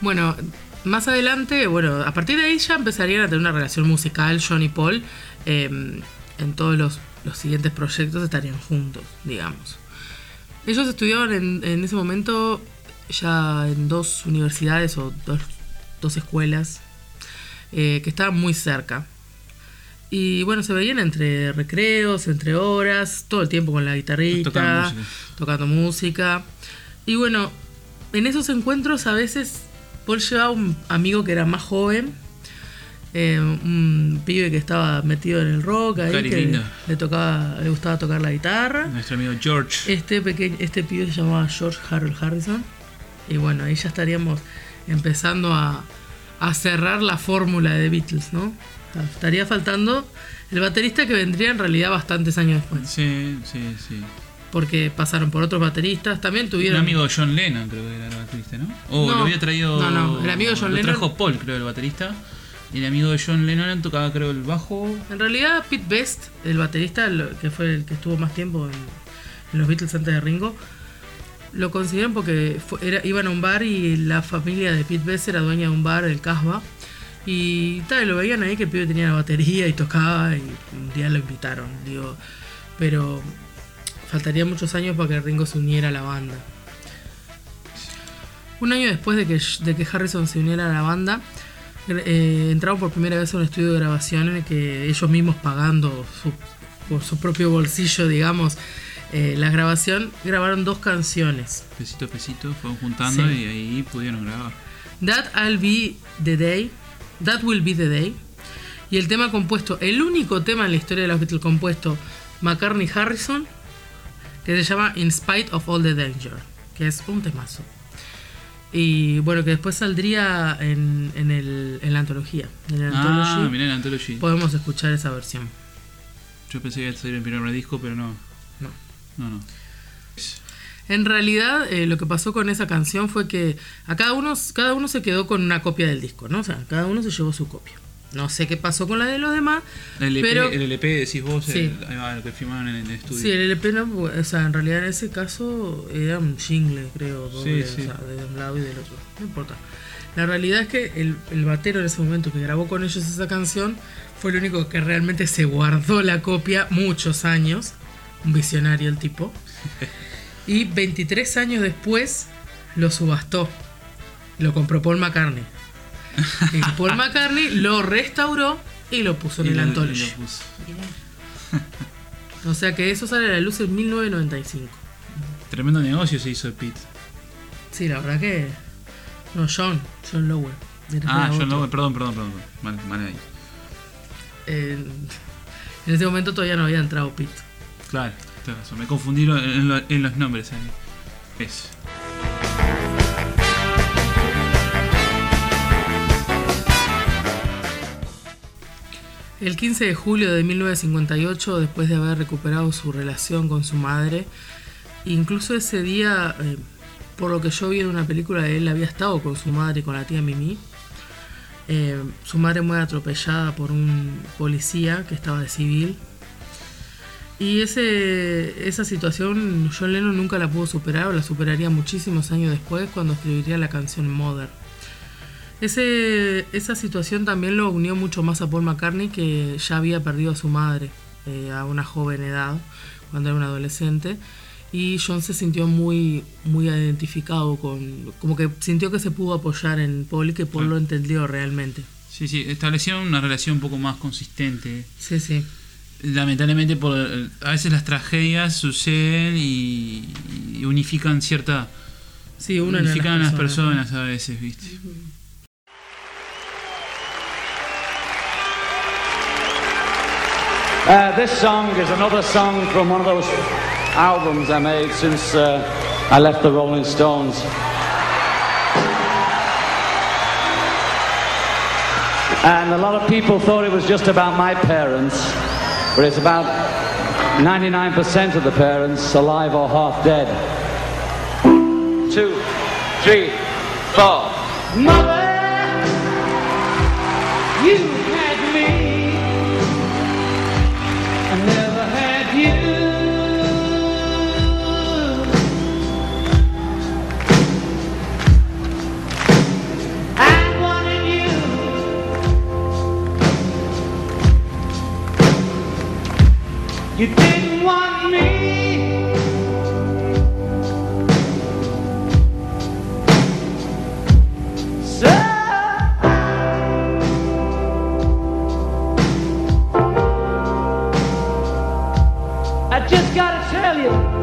Bueno, más adelante, bueno, a partir de ahí ya empezarían a tener una relación musical, John y Paul. eh, en todos los, los siguientes proyectos estarían juntos, digamos. Ellos estudiaban en, en ese momento ya en dos universidades o dos, dos escuelas eh, que estaban muy cerca. Y bueno, se veían entre recreos, entre horas, todo el tiempo con la guitarrita, Tocando música. tocando música. Y bueno, en esos encuentros a veces Paul llevaba un amigo que era más joven, eh, un pibe que estaba metido en el rock, ahí, Cari que lindo. le tocaba, le gustaba tocar la guitarra. Nuestro amigo George. Este pequeño, este pibe se llamaba George Harold Harrison. Y bueno, ahí ya estaríamos empezando a, a cerrar la fórmula de Beatles, ¿no? Estaría faltando el baterista que vendría en realidad bastantes años después. Sí, sí, sí. Porque pasaron por otros bateristas. También Un tuvieron. amigo de John Lennon, creo que era el baterista, ¿no? O No, lo había traído. no, no, el amigo de John lo Lennon- trajo Paul, creo, el baterista. El amigo de John Lennon tocaba, creo, el bajo. En realidad, Pete Best, el baterista, que fue el que estuvo más tiempo en, en los Beatles antes de Ringo, lo consideran porque fue- iban a un bar y la familia de Pete Best era dueña de un bar, el Casbah. Y tal, lo veían ahí que el pibe tenía la batería y tocaba y un día lo invitaron, digo. Pero faltaría muchos años para que Ringo se uniera a la banda. Un año después de que, de que Harrison se uniera a la banda, eh, entraron por primera vez a un estudio de grabación en el que ellos mismos pagando su, por su propio bolsillo, digamos, eh, la grabación, grabaron dos canciones. Pesito a pesito, fueron juntando Sí. y ahí pudieron grabar. That I'll Be the Day, That Will Be the Day, y el tema compuesto, el único tema en la historia de los Beatles compuesto McCartney-Harrison, que se llama In Spite of All the Danger, que es un temazo. Y bueno, que después saldría en, en, el, en la antología. En la Ah, Anthology mirá el Anthology. podemos escuchar esa versión. Yo pensé que iba a salir el primer disco, pero no. No. No, no. En realidad, eh, lo que pasó con esa canción fue que a cada uno, cada uno se quedó con una copia del disco, ¿no? O sea, cada uno se llevó su copia. No sé qué pasó con la de los demás, El LP, pero el LP decís vos, Sí. el, el que firmaron en el estudio. sí, el LP no, o sea, en realidad en ese caso era un jingle, creo, doble, Sí, sí. o sea, de un lado y del otro. No importa. La realidad es que el, el batero en ese momento que grabó con ellos esa canción fue el único que realmente se guardó la copia muchos años. Un visionario el tipo. Y 23 años después lo subastó. Lo compró Paul McCartney. Y Paul McCartney lo restauró y lo puso en Y el Anthology. O sea que eso sale a la luz en 1995. Tremendo negocio se hizo el Pete. Sí, la verdad que. No, John. John Lowe. Era Ah. John Lowe, perdón, perdón, perdón. Mal, mal ahí. Eh, en ese momento todavía no había entrado Pete. Claro. Me confundí lo- en, lo- en los nombres ahí. Es. El 15 de julio de 1958, después de haber recuperado su relación con su madre, incluso ese día, eh, por lo que yo vi en una película, él había estado con su madre y con la tía Mimi. Eh, su madre muere atropellada por un policía que estaba de civil. Y ese, esa situación John Lennon nunca la pudo superar o la superaría muchísimos años después cuando escribiría la canción Mother. Ese, esa situación también lo unió mucho más a Paul McCartney que ya había perdido a su madre eh, a una joven edad, cuando era un adolescente. Y John se sintió muy, muy identificado con, como que sintió que se pudo apoyar en Paul y que Paul lo entendió realmente. Sí, sí, establecieron una relación un poco más consistente. Sí, sí. Lamentablemente, por, a veces las tragedias suceden y, y unifican cierta. Sí, uno unifican a las personas a veces, ¿viste? Uh, this song is another song from one of those albums I made since uh, I left the Rolling Stones. And a lot of people thought it was just about my parents, but it's about 99% of the parents alive or half dead. Two, three, four. Mother, you just gotta tell you.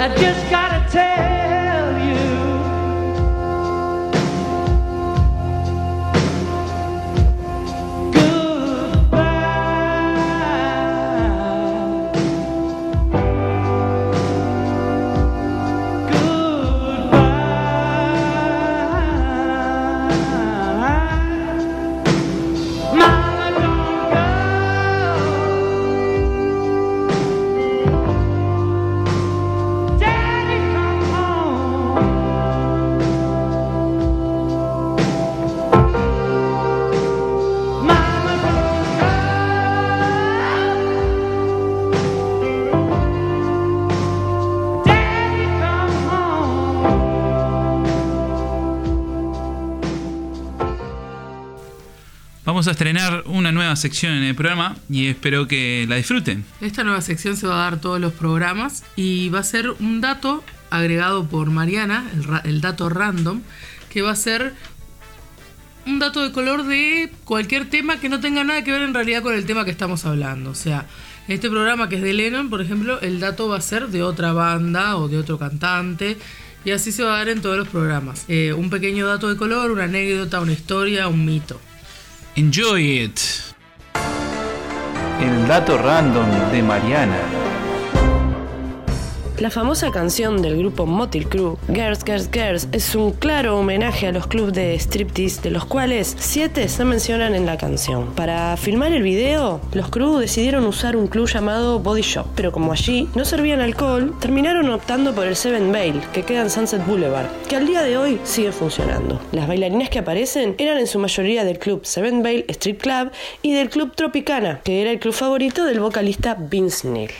I, I just gotta estrenar una nueva sección en el programa y espero que la disfruten. Esta nueva sección se va a dar todos los programas y va a ser un dato agregado por Mariana, el, dato random, que va a ser un dato de color de cualquier tema que no tenga nada que ver en realidad con el tema que estamos hablando. O sea, este programa que es de Lennon, por ejemplo, el dato va a ser de otra banda o de otro cantante. Y así se va a dar en todos los programas. Eh, un pequeño dato de color, una anécdota, una historia, un mito. Enjoy it. El dato random de Mariana. La famosa canción del grupo Motil Crew, Girls, Girls, Girls, es un claro homenaje a los clubes de striptease, de los cuales siete se mencionan en la canción. Para filmar el video, los crew decidieron usar un club llamado Body Shop, pero como allí no servían alcohol, terminaron optando por el Seven Veil, que queda en Sunset Boulevard, que al día de hoy sigue funcionando. Las bailarinas que aparecen eran en su mayoría del club Seven Veil Street Club y del club Tropicana, que era el club favorito del vocalista Vince Neil.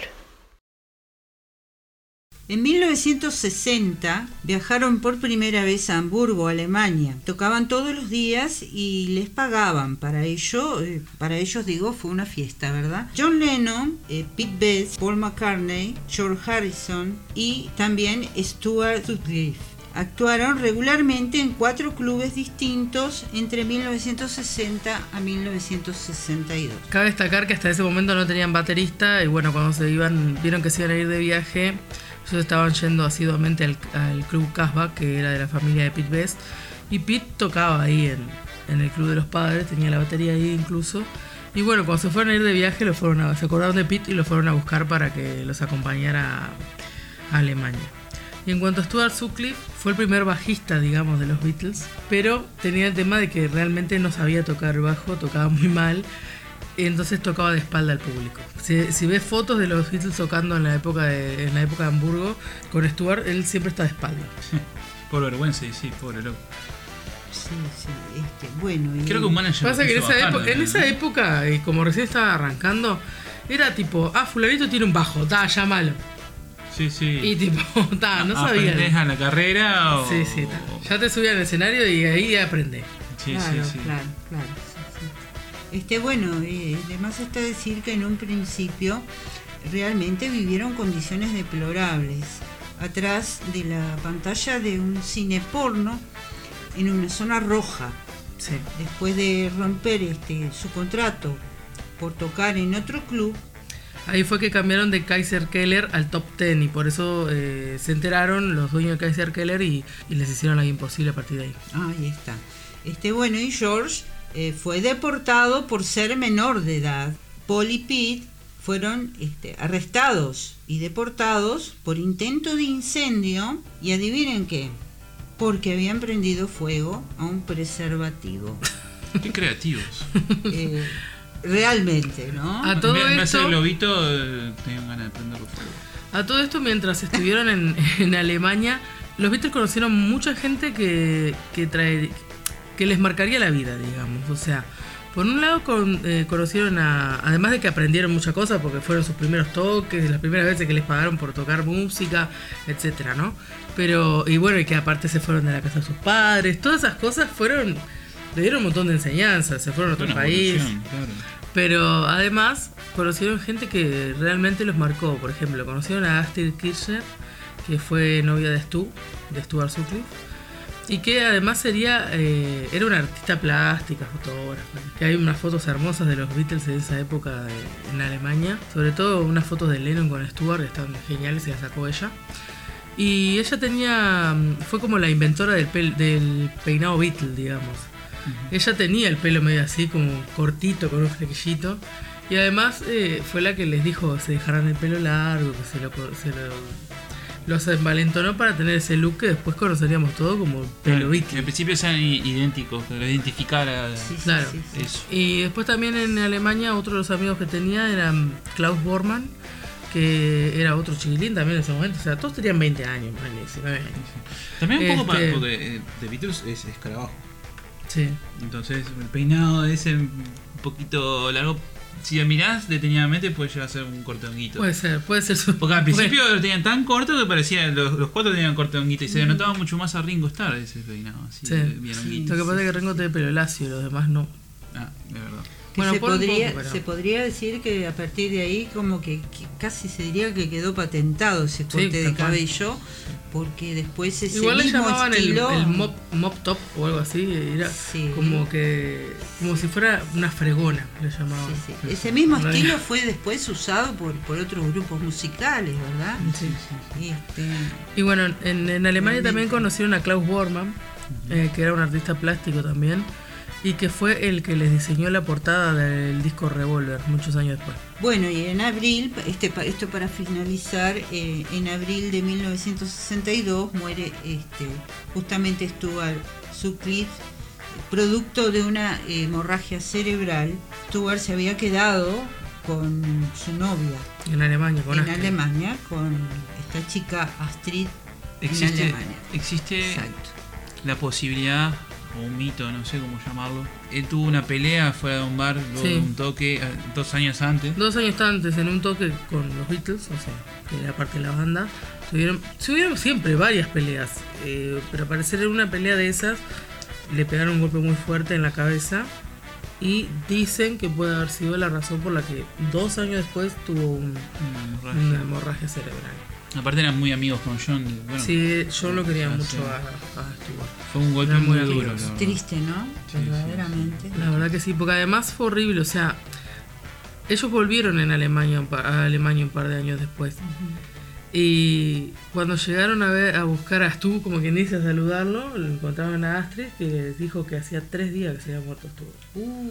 En 1960 viajaron por primera vez a Hamburgo, Alemania. Tocaban todos los días y les pagaban. Para ello, eh, para ellos digo, fue una fiesta, ¿verdad? John Lennon, eh, Pete Best, Paul McCartney, George Harrison y también Stuart Sutcliffe. Actuaron regularmente en cuatro clubes distintos entre 1960 a 1962. Cabe destacar que hasta ese momento no tenían baterista y bueno, cuando se iban, vieron que se iban a ir de viaje, ellos estaban yendo asiduamente al, al club Casbah, que era de la familia de Pete Best, y Pete tocaba ahí en, en el club de los padres, tenía la batería ahí incluso. Y bueno, cuando se fueron a ir de viaje, lo fueron a- se acordaron de Pete y lo fueron a buscar para que los acompañara a, Alemania. Y en cuanto a Stuart Sutcliffe, fue el primer bajista, digamos, de los Beatles, pero tenía el tema de que realmente no sabía tocar bajo, tocaba muy mal, entonces tocaba de espalda al público. Si, si ves fotos de los Beatles tocando en la época de, en la época de Hamburgo, con Stuart, él siempre está de espalda. Por vergüenza, y sí, pobre loco. Sí, sí, este, bueno. y- Creo que un manager. Pasa lo que en esa, época, en esa época, y como recién estaba arrancando, era tipo, ah, fulanito tiene un bajo, ta, llámalo. Sí, sí. Y tipo, ta, no ¿Aprendés sabía. a la carrera o.? Sí, sí, ta. ya te subí al escenario y ahí aprendés. Sí, claro, sí, sí. claro, claro. Este, bueno, eh, además está decir que en un principio realmente vivieron condiciones deplorables. Atrás de la pantalla de un cine porno en una zona roja. Sí. Después de romper este su contrato por tocar en otro club, Ahí fue que cambiaron de Kaiser Keller al top 10 y por eso eh, se enteraron los dueños de Kaiser Keller y, y les hicieron la imposible a partir de ahí. ahí está. Este, bueno, y George eh, fue deportado por ser menor de edad. Paul y Pete fueron este, arrestados y deportados por intento de incendio y adivinen qué, porque habían prendido fuego a un preservativo. Qué creativos. Eh, realmente, ¿no? A todo me, me hace esto- el globito, eh, tengo ganas de prenderlo fuego. A todo esto, mientras estuvieron en, en Alemania, los Beatles conocieron mucha gente que, que, trae, que les marcaría la vida, digamos. O sea, por un lado con- eh, conocieron a, además de que aprendieron muchas cosas, porque fueron sus primeros toques, las primeras veces que les pagaron por tocar música, etcétera, ¿no? Pero, y bueno, y que aparte se fueron de la casa de sus padres, todas esas cosas fueron, le dieron un montón de enseñanzas, se fueron a otro Una país. claro. Pero además conocieron gente que realmente los marcó. Por ejemplo, conocieron a Astrid Kirchner, que fue novia de Stu, de Stuart Sutcliffe. Y que además sería eh, era una artista plástica, fotógrafa. Que hay unas fotos hermosas de los Beatles de esa época de- en Alemania. Sobre todo unas fotos de Lennon con Stuart que están geniales y las sacó ella. Y ella tenía. fue como la inventora del, del peinado Beatle, digamos. Ella tenía el pelo medio así, como cortito, con un flequillito. Y además eh, fue la que les dijo se dejaran el pelo largo, que se lo, se lo, los envalentonó para tener ese look que después conoceríamos todo como pelo Claro, Beatle. En principio sean idénticos, que lo identificara. Sí, sí, Claro. sí, sí. Eso. Y después también en Alemania otro de los amigos que tenía era Klaus Bormann, que era otro chiquilín también en ese momento. O sea, todos tenían 20 años, más 19 años. También un poco Este- para, porque eh, The Beatles es escarabajo. Sí. Entonces el peinado ese un poquito largo. Si lo mirás detenidamente puede llegar a ser un honguito. Puede ser, puede ser su... Porque al principio lo tenían tan corto que parecía, los, los cuatro tenían honguito y se notaba mucho más a Ringo Starr ese peinado, así Sí. bien Sí. honguito. Lo que pasa es que Rengo tiene pelo lacio y los demás no. Ah, de verdad. Que Bueno, se, podría, poco, pero- se podría decir que a partir de ahí como que, que casi se diría que quedó patentado ese corte de cabello porque después ese Igual le llamaban el, estilo el mop, mop top o algo así. Era Sí. como que. como si fuera una fregona, le llamaban. Sí, sí. Ese mismo estilo fue después usado por, por otros grupos musicales, ¿verdad? Sí. Este, Y bueno, en, en Alemania también conocieron a Klaus Bormann, eh, que era un artista plástico también, y que fue el que les diseñó la portada del disco Revolver muchos años después. bueno, y en abril, este, pa- esto para finalizar, eh, en abril de 1962 muere este, justamente Stuart Sutcliffe, producto de una hemorragia cerebral. Stuart se había quedado con su novia En Alemania, con en Astrid. Alemania, con esta chica Astrid en Alemania. existe Exacto. la posibilidad, o un mito, no sé cómo llamarlo. Él tuvo una pelea fuera de un bar, luego Sí. de un toque, dos años antes. Dos años antes, en un toque con los Beatles, o sea, que era parte de la banda, tuvieron, tuvieron siempre varias peleas, eh, pero al parecer en una pelea de esas le pegaron un golpe muy fuerte en la cabeza y dicen que puede haber sido la razón por la que dos años después tuvo un- Una hemorragia. una hemorragia cerebral. Aparte eran muy amigos con John. Bueno, sí, yo lo quería mucho a, a Stuart. Fue un golpe muy muy duro. Triste, ¿no? Sí, Verdaderamente. La verdad que sí, porque además fue horrible, o sea, ellos volvieron en Alemania un pa- a Alemania un par de años después. Y cuando llegaron a ver a buscar a Stu, como quien dice, a saludarlo, lo encontraron a Astrid que les dijo que hacía tres días que se había muerto Stu. Uh,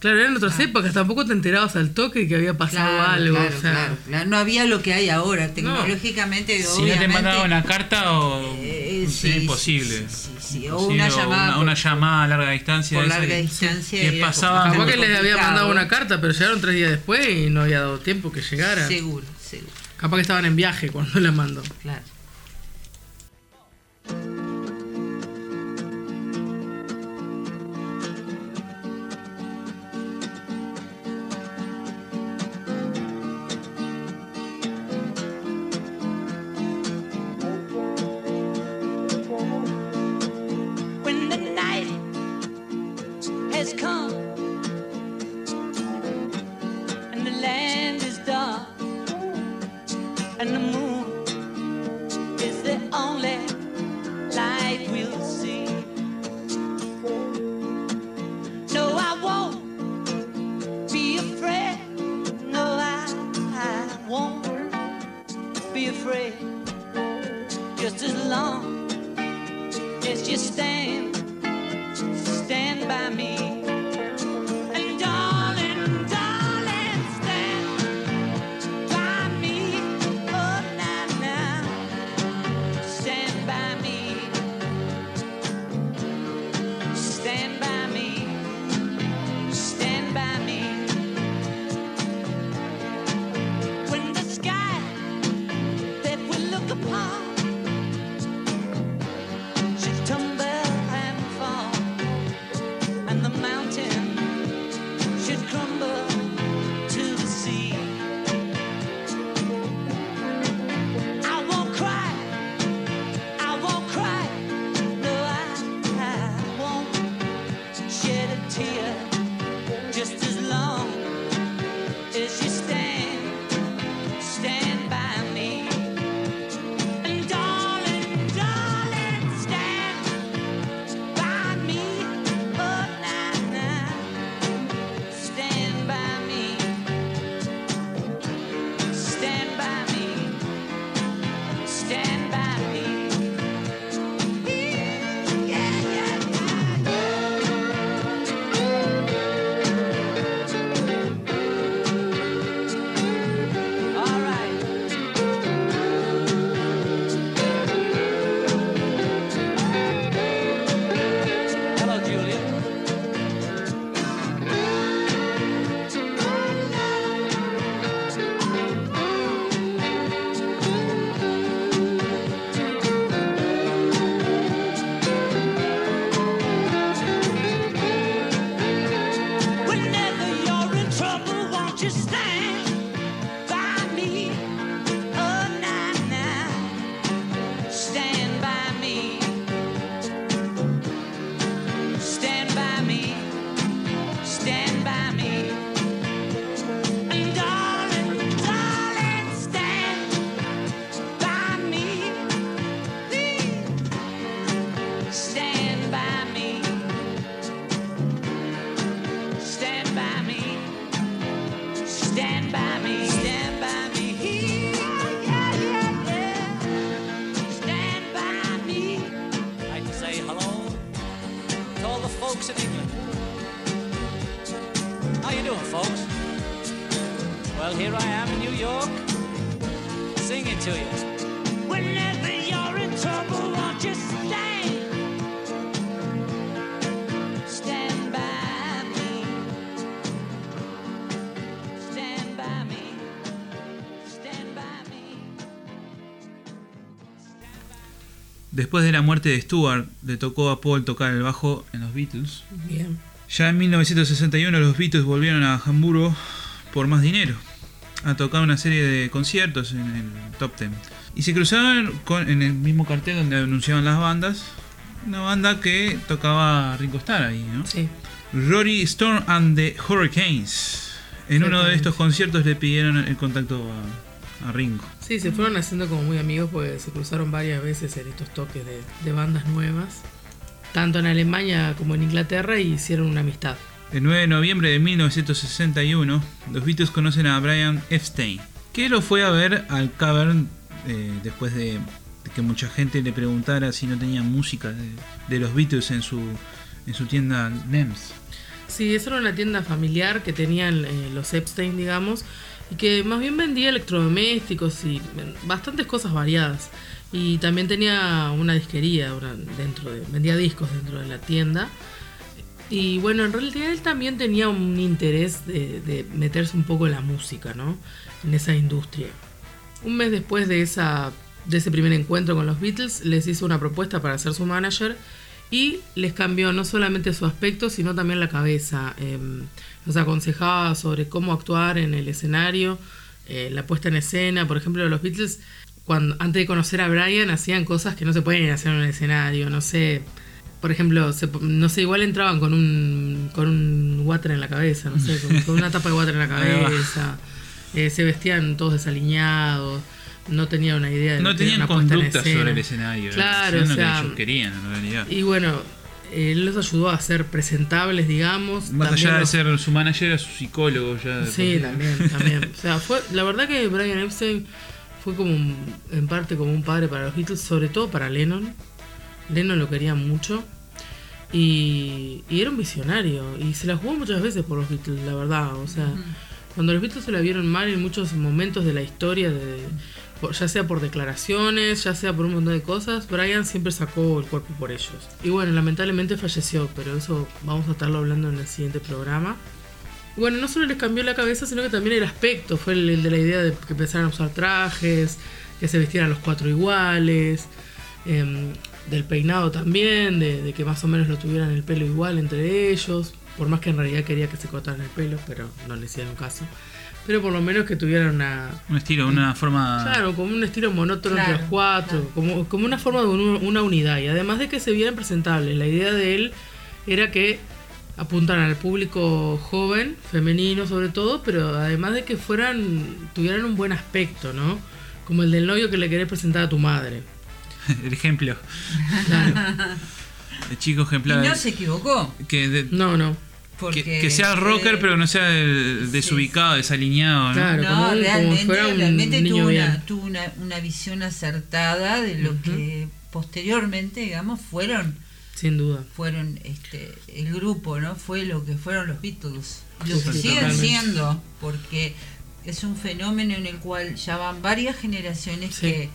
Claro, eran otras épocas, tampoco te enterabas al toque que había pasado claro, algo. claro, o sea, claro, claro. No había lo que hay ahora, tecnológicamente. Si no te obviamente, mandaba una carta o eh, sí, sí, imposible. sí, sí, sí, o una llamada una, por- una llamada a larga distancia. por larga que- distancia que era pasaba Capaz que les había mandado una carta, pero llegaron tres días después y no había dado tiempo que llegara. Seguro, seguro, Capaz que estaban en viaje cuando la mandó. claro. Después de la muerte de Stewart, le tocó a Paul tocar el bajo en los Beatles. Bien. Ya en 1961 los Beatles volvieron a Hamburgo por más dinero, a tocar una serie de conciertos en el Top Ten. Y se cruzaron con, en el mismo cartel donde anunciaban las bandas, una banda que tocaba Ringo Starr ahí, ¿no? Sí. Rory Storm and the Hurricanes. En uno de estos conciertos le pidieron el contacto a, a Ringo. Sí, se fueron haciendo como muy amigos porque se cruzaron varias veces en estos toques de, de bandas nuevas, tanto en Alemania como en Inglaterra, y hicieron una amistad. El 9 de noviembre de 1961, los Beatles conocen a Brian Epstein, que lo fue a ver al Cavern eh, después de, de que mucha gente le preguntara si no tenía música de, de los Beatles en su, en su tienda NEMS. Sí, esa era una tienda familiar que tenían eh, los Epstein, digamos, y que más bien vendía electrodomésticos y bastantes cosas variadas. Y también tenía una disquería dentro de, vendía discos dentro de la tienda. Y bueno, en realidad él también tenía un interés de, de meterse un poco en la música, ¿no? En esa industria. Un mes después de, esa, de ese primer encuentro con los Beatles, les hizo una propuesta para ser su manager y les cambió no solamente su aspecto, sino también la cabeza. Eh, los aconsejaba sobre cómo actuar en el escenario, eh, la puesta en escena. Por ejemplo, los Beatles, cuando, antes de conocer a Brian, hacían cosas que no se pueden hacer en el escenario. No sé, por ejemplo, se- no sé, igual entraban con un, con un water en la cabeza, no sé, con, con una tapa de water en la cabeza. Eh, se vestían todos desaliñados. No tenían una idea de No lo que era tenían una conducta sobre el escenario. Claro, o sea, lo que ellos querían en realidad. y bueno, él los ayudó a ser presentables, digamos. Más También allá de ser su manager, era su psicólogo ya. Sí, también, también. O sea, fue, la verdad que Brian Epstein fue como un- en parte como un padre para los Beatles, sobre todo para Lennon. Lennon lo quería mucho. Y, y era un visionario. Y se la jugó muchas veces por los Beatles, la verdad. O sea, cuando los Beatles se la vieron mal en muchos momentos de la historia, de, ya sea por declaraciones, ya sea por un montón de cosas, Brian siempre sacó el cuerpo por ellos. Y bueno, lamentablemente falleció, pero eso vamos a estarlo hablando en el siguiente programa. Bueno, no solo les cambió la cabeza, sino que también el aspecto fue el, de la idea de que empezaran a usar trajes, que se vistieran los cuatro iguales, em, del peinado también, de que más o menos lo tuvieran el pelo igual entre ellos, por más que en realidad quería que se cortaran el pelo, pero no le hicieron caso. Pero por lo menos que tuvieran una, Un estilo, una forma. Claro, como un estilo monótono entre Claro, los cuatro, como, como una forma de un- una unidad. Y además de que se vieran presentables, la idea de él era que apuntaran al público joven, femenino sobre todo, pero además de que fueran, tuvieran un buen aspecto, ¿no? Como el del novio que le querés presentar a tu madre. el ejemplo. Claro. El chico Y ejemplar. no se equivocó. que, de- No, no. Porque, que, que sea rocker, eh, pero no sea desubicado, desalineado, ¿no? Claro, no, como, realmente, un realmente tuvo, una, tuvo una, una visión acertada de lo que posteriormente, digamos, fueron Sin duda. fueron este el grupo, ¿no? Fue lo que fueron los Beatles. Lo Sí, que sí, siguen totalmente. siendo, porque es un fenómeno en el cual ya van varias generaciones Sí. que,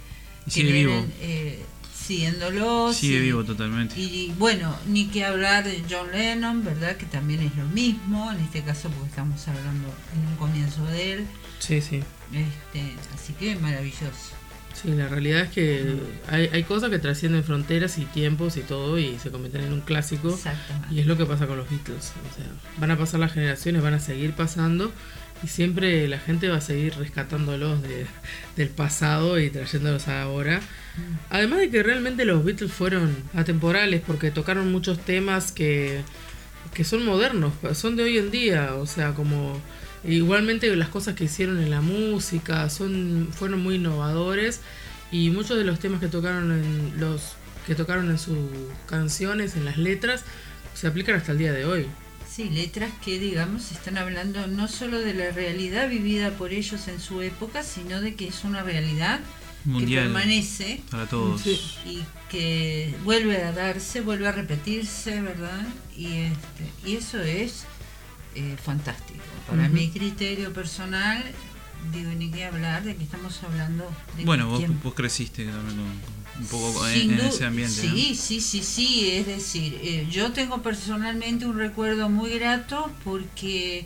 Y que vivo. eh, siguiéndolos. Sigue y- vivo totalmente. Y bueno, ni que hablar de John Lennon, ¿verdad? Que también es lo mismo, en este caso porque estamos hablando en un comienzo de él. Sí, sí. Este, así que maravilloso. Sí, la realidad es que hay, hay cosas que trascienden fronteras y tiempos y todo y se convierten en un clásico. Exactamente. Y es lo que pasa con los Beatles. O sea, van a pasar las generaciones, van a seguir pasando y siempre la gente va a seguir rescatándolos de- del pasado y trayéndolos a ahora. Además de que realmente los Beatles fueron atemporales porque tocaron muchos temas que, que son modernos, son de hoy en día. O sea, como igualmente las cosas que hicieron en la música son fueron muy innovadores y muchos de los temas que tocaron en los que tocaron en sus canciones, en las letras, se aplican hasta el día de hoy. Sí, letras que, digamos, están hablando no solo de la realidad vivida por ellos en su época, sino de que es una realidad Mundial. que permanece Para todos. Y que vuelve a darse, vuelve a repetirse, ¿verdad? Y, este, y eso es eh, fantástico. Para mi criterio personal, digo, ni qué hablar de que estamos hablando de Bueno, vos, vos creciste también con- un poco en, ese ambiente. ¿no? Sí, sí, sí, sí. Es decir, eh, yo tengo personalmente un recuerdo muy grato porque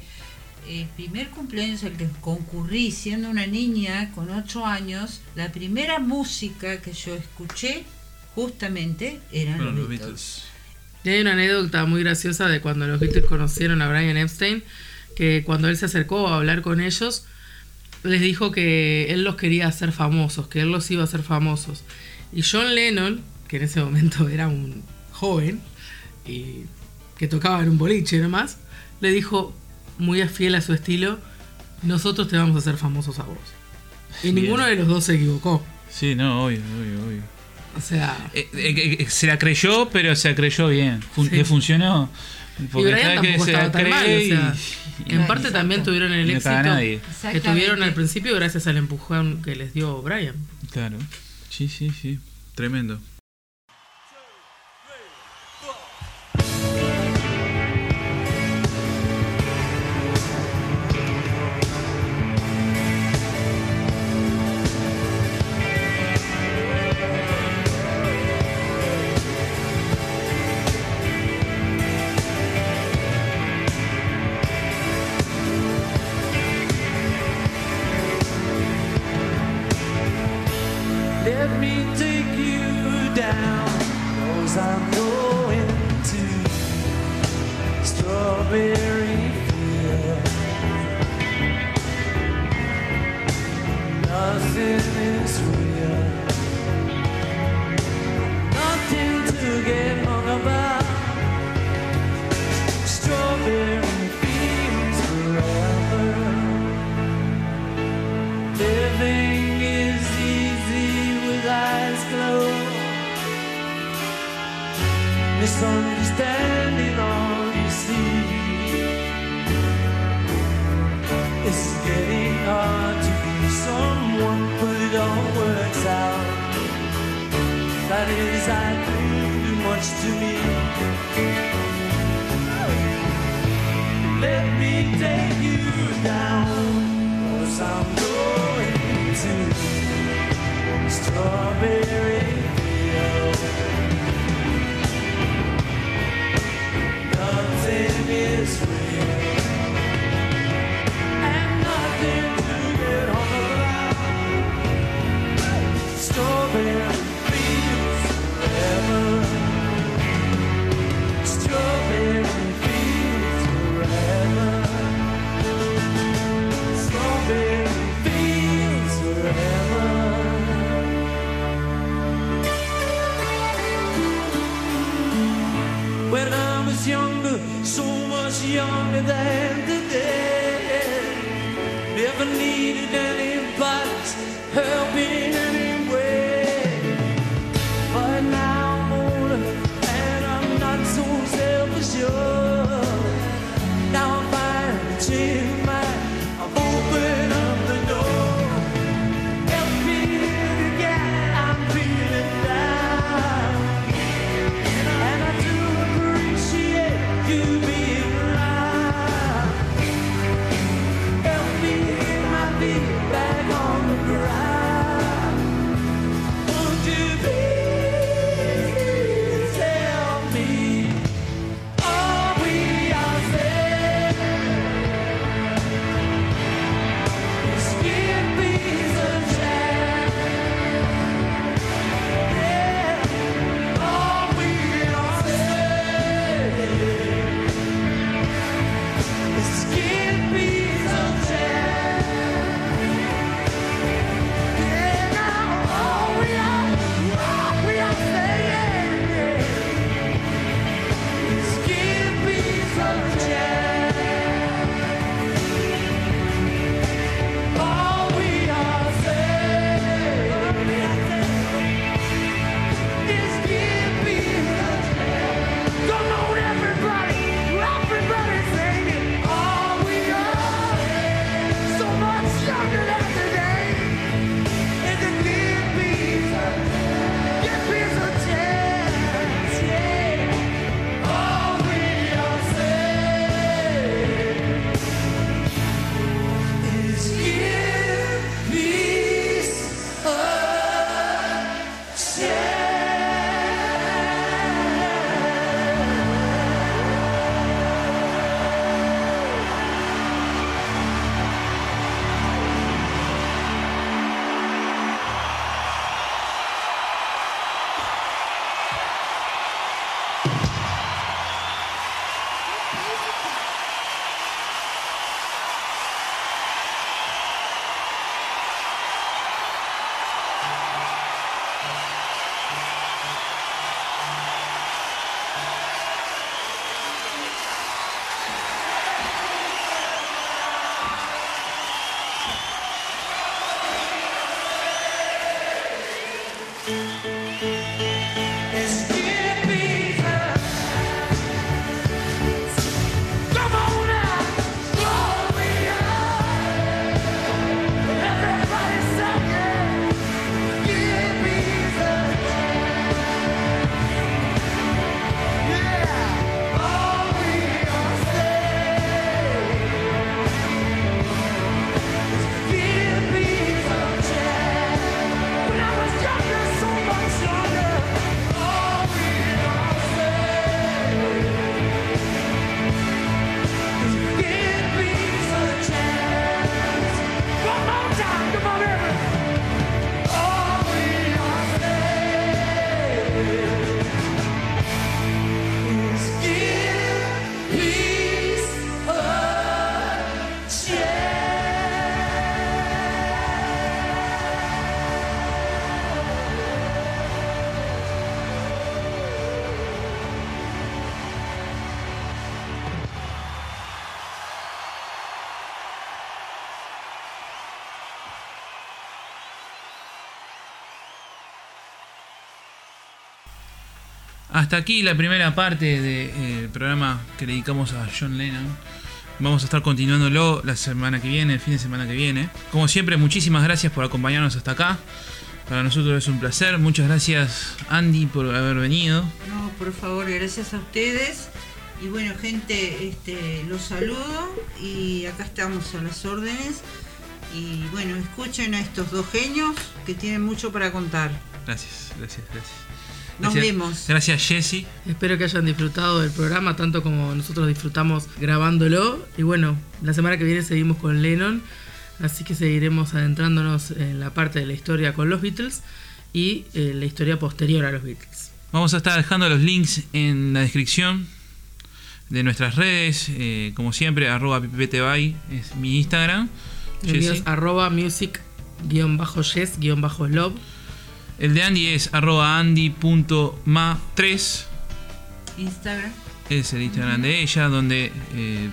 el primer cumpleaños al que concurrí siendo una niña con 8 años, la primera música que yo escuché justamente eran Bueno, los los Beatles. Beatles. Y hay una anécdota muy graciosa de cuando los Beatles conocieron a Brian Epstein, que cuando él se acercó a hablar con ellos, les dijo que él los quería hacer famosos, que él los iba a hacer famosos. Y John Lennon, que en ese momento era un joven y que tocaba en un boliche nomás, le dijo, muy fiel a su estilo, nosotros te vamos a hacer famosos a vos. Y Bien. ninguno de los dos se equivocó. Sí, no, obvio, obvio, obvio. O sea, Eh, eh, eh, se la creyó, pero se la creyó bien. Fun- Sí. ¿Le funcionó? y Porque Brian cada que tampoco se la estaba tan mal, o cree sea, y- en y- parte también tuvieron el no éxito que tuvieron al principio gracias al empujón que les dio Brian. Claro. Sí, sí, sí. Tremendo. younger than the day. Hasta aquí la primera parte del programa que le dedicamos a John Lennon. Vamos a estar continuándolo la semana que viene, el fin de semana que viene. Como siempre, muchísimas gracias por acompañarnos hasta acá. Para nosotros es un placer. Muchas gracias, Andy, por haber venido. No, por favor, gracias a ustedes. Y bueno, gente, este, los saludo y acá estamos a las órdenes. Y bueno, escuchen a estos dos genios que tienen mucho para contar. Gracias, gracias, gracias. Nos Gracias- vemos. Gracias, Jesse. Espero que hayan disfrutado del programa tanto como nosotros disfrutamos grabándolo. Y bueno, la semana que viene seguimos con Lennon, así que seguiremos adentrándonos en la parte de la historia con los Beatles y eh, la historia posterior a los Beatles. Vamos a estar dejando los links en la descripción de nuestras redes. eh, como siempre, arroba pipetebay es mi Instagram. El mío Jessy. es arroba music-yes-love. El de Andy es arroba andy.ma3. Instagram. Es el Instagram de ella, donde eh,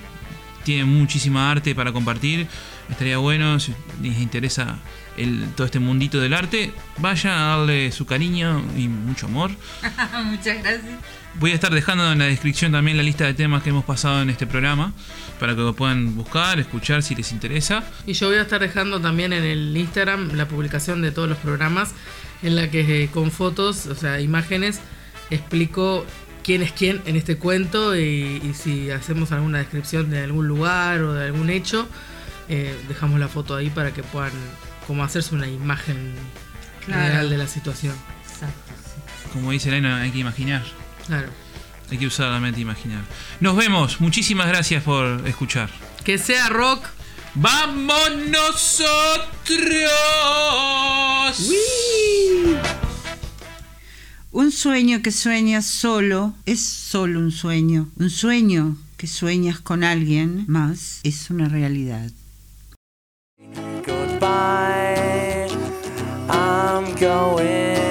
tiene muchísima arte para compartir. Estaría bueno, si les interesa el, todo este mundito del arte, vayan a darle su cariño y mucho amor. Muchas gracias. Voy a estar dejando en la descripción también la lista de temas que hemos pasado en este programa, para que lo puedan buscar, escuchar si les interesa. Y yo voy a estar dejando también en el Instagram la publicación de todos los programas en la que eh, con fotos, o sea, imágenes, explico quién es quién en este cuento y, y si hacemos alguna descripción de algún lugar o de algún hecho, eh, dejamos la foto ahí para que puedan como hacerse una imagen Claro. real de la situación. Exacto. sí. Como dice Elena, hay que imaginar. Claro. Hay que usar la mente imaginar. Nos vemos. Muchísimas gracias por escuchar. Que sea rock. ¡Vamos nosotros! Un sueño que sueñas solo es solo un sueño. Un sueño que sueñas con alguien más es una realidad. Goodbye. I'm going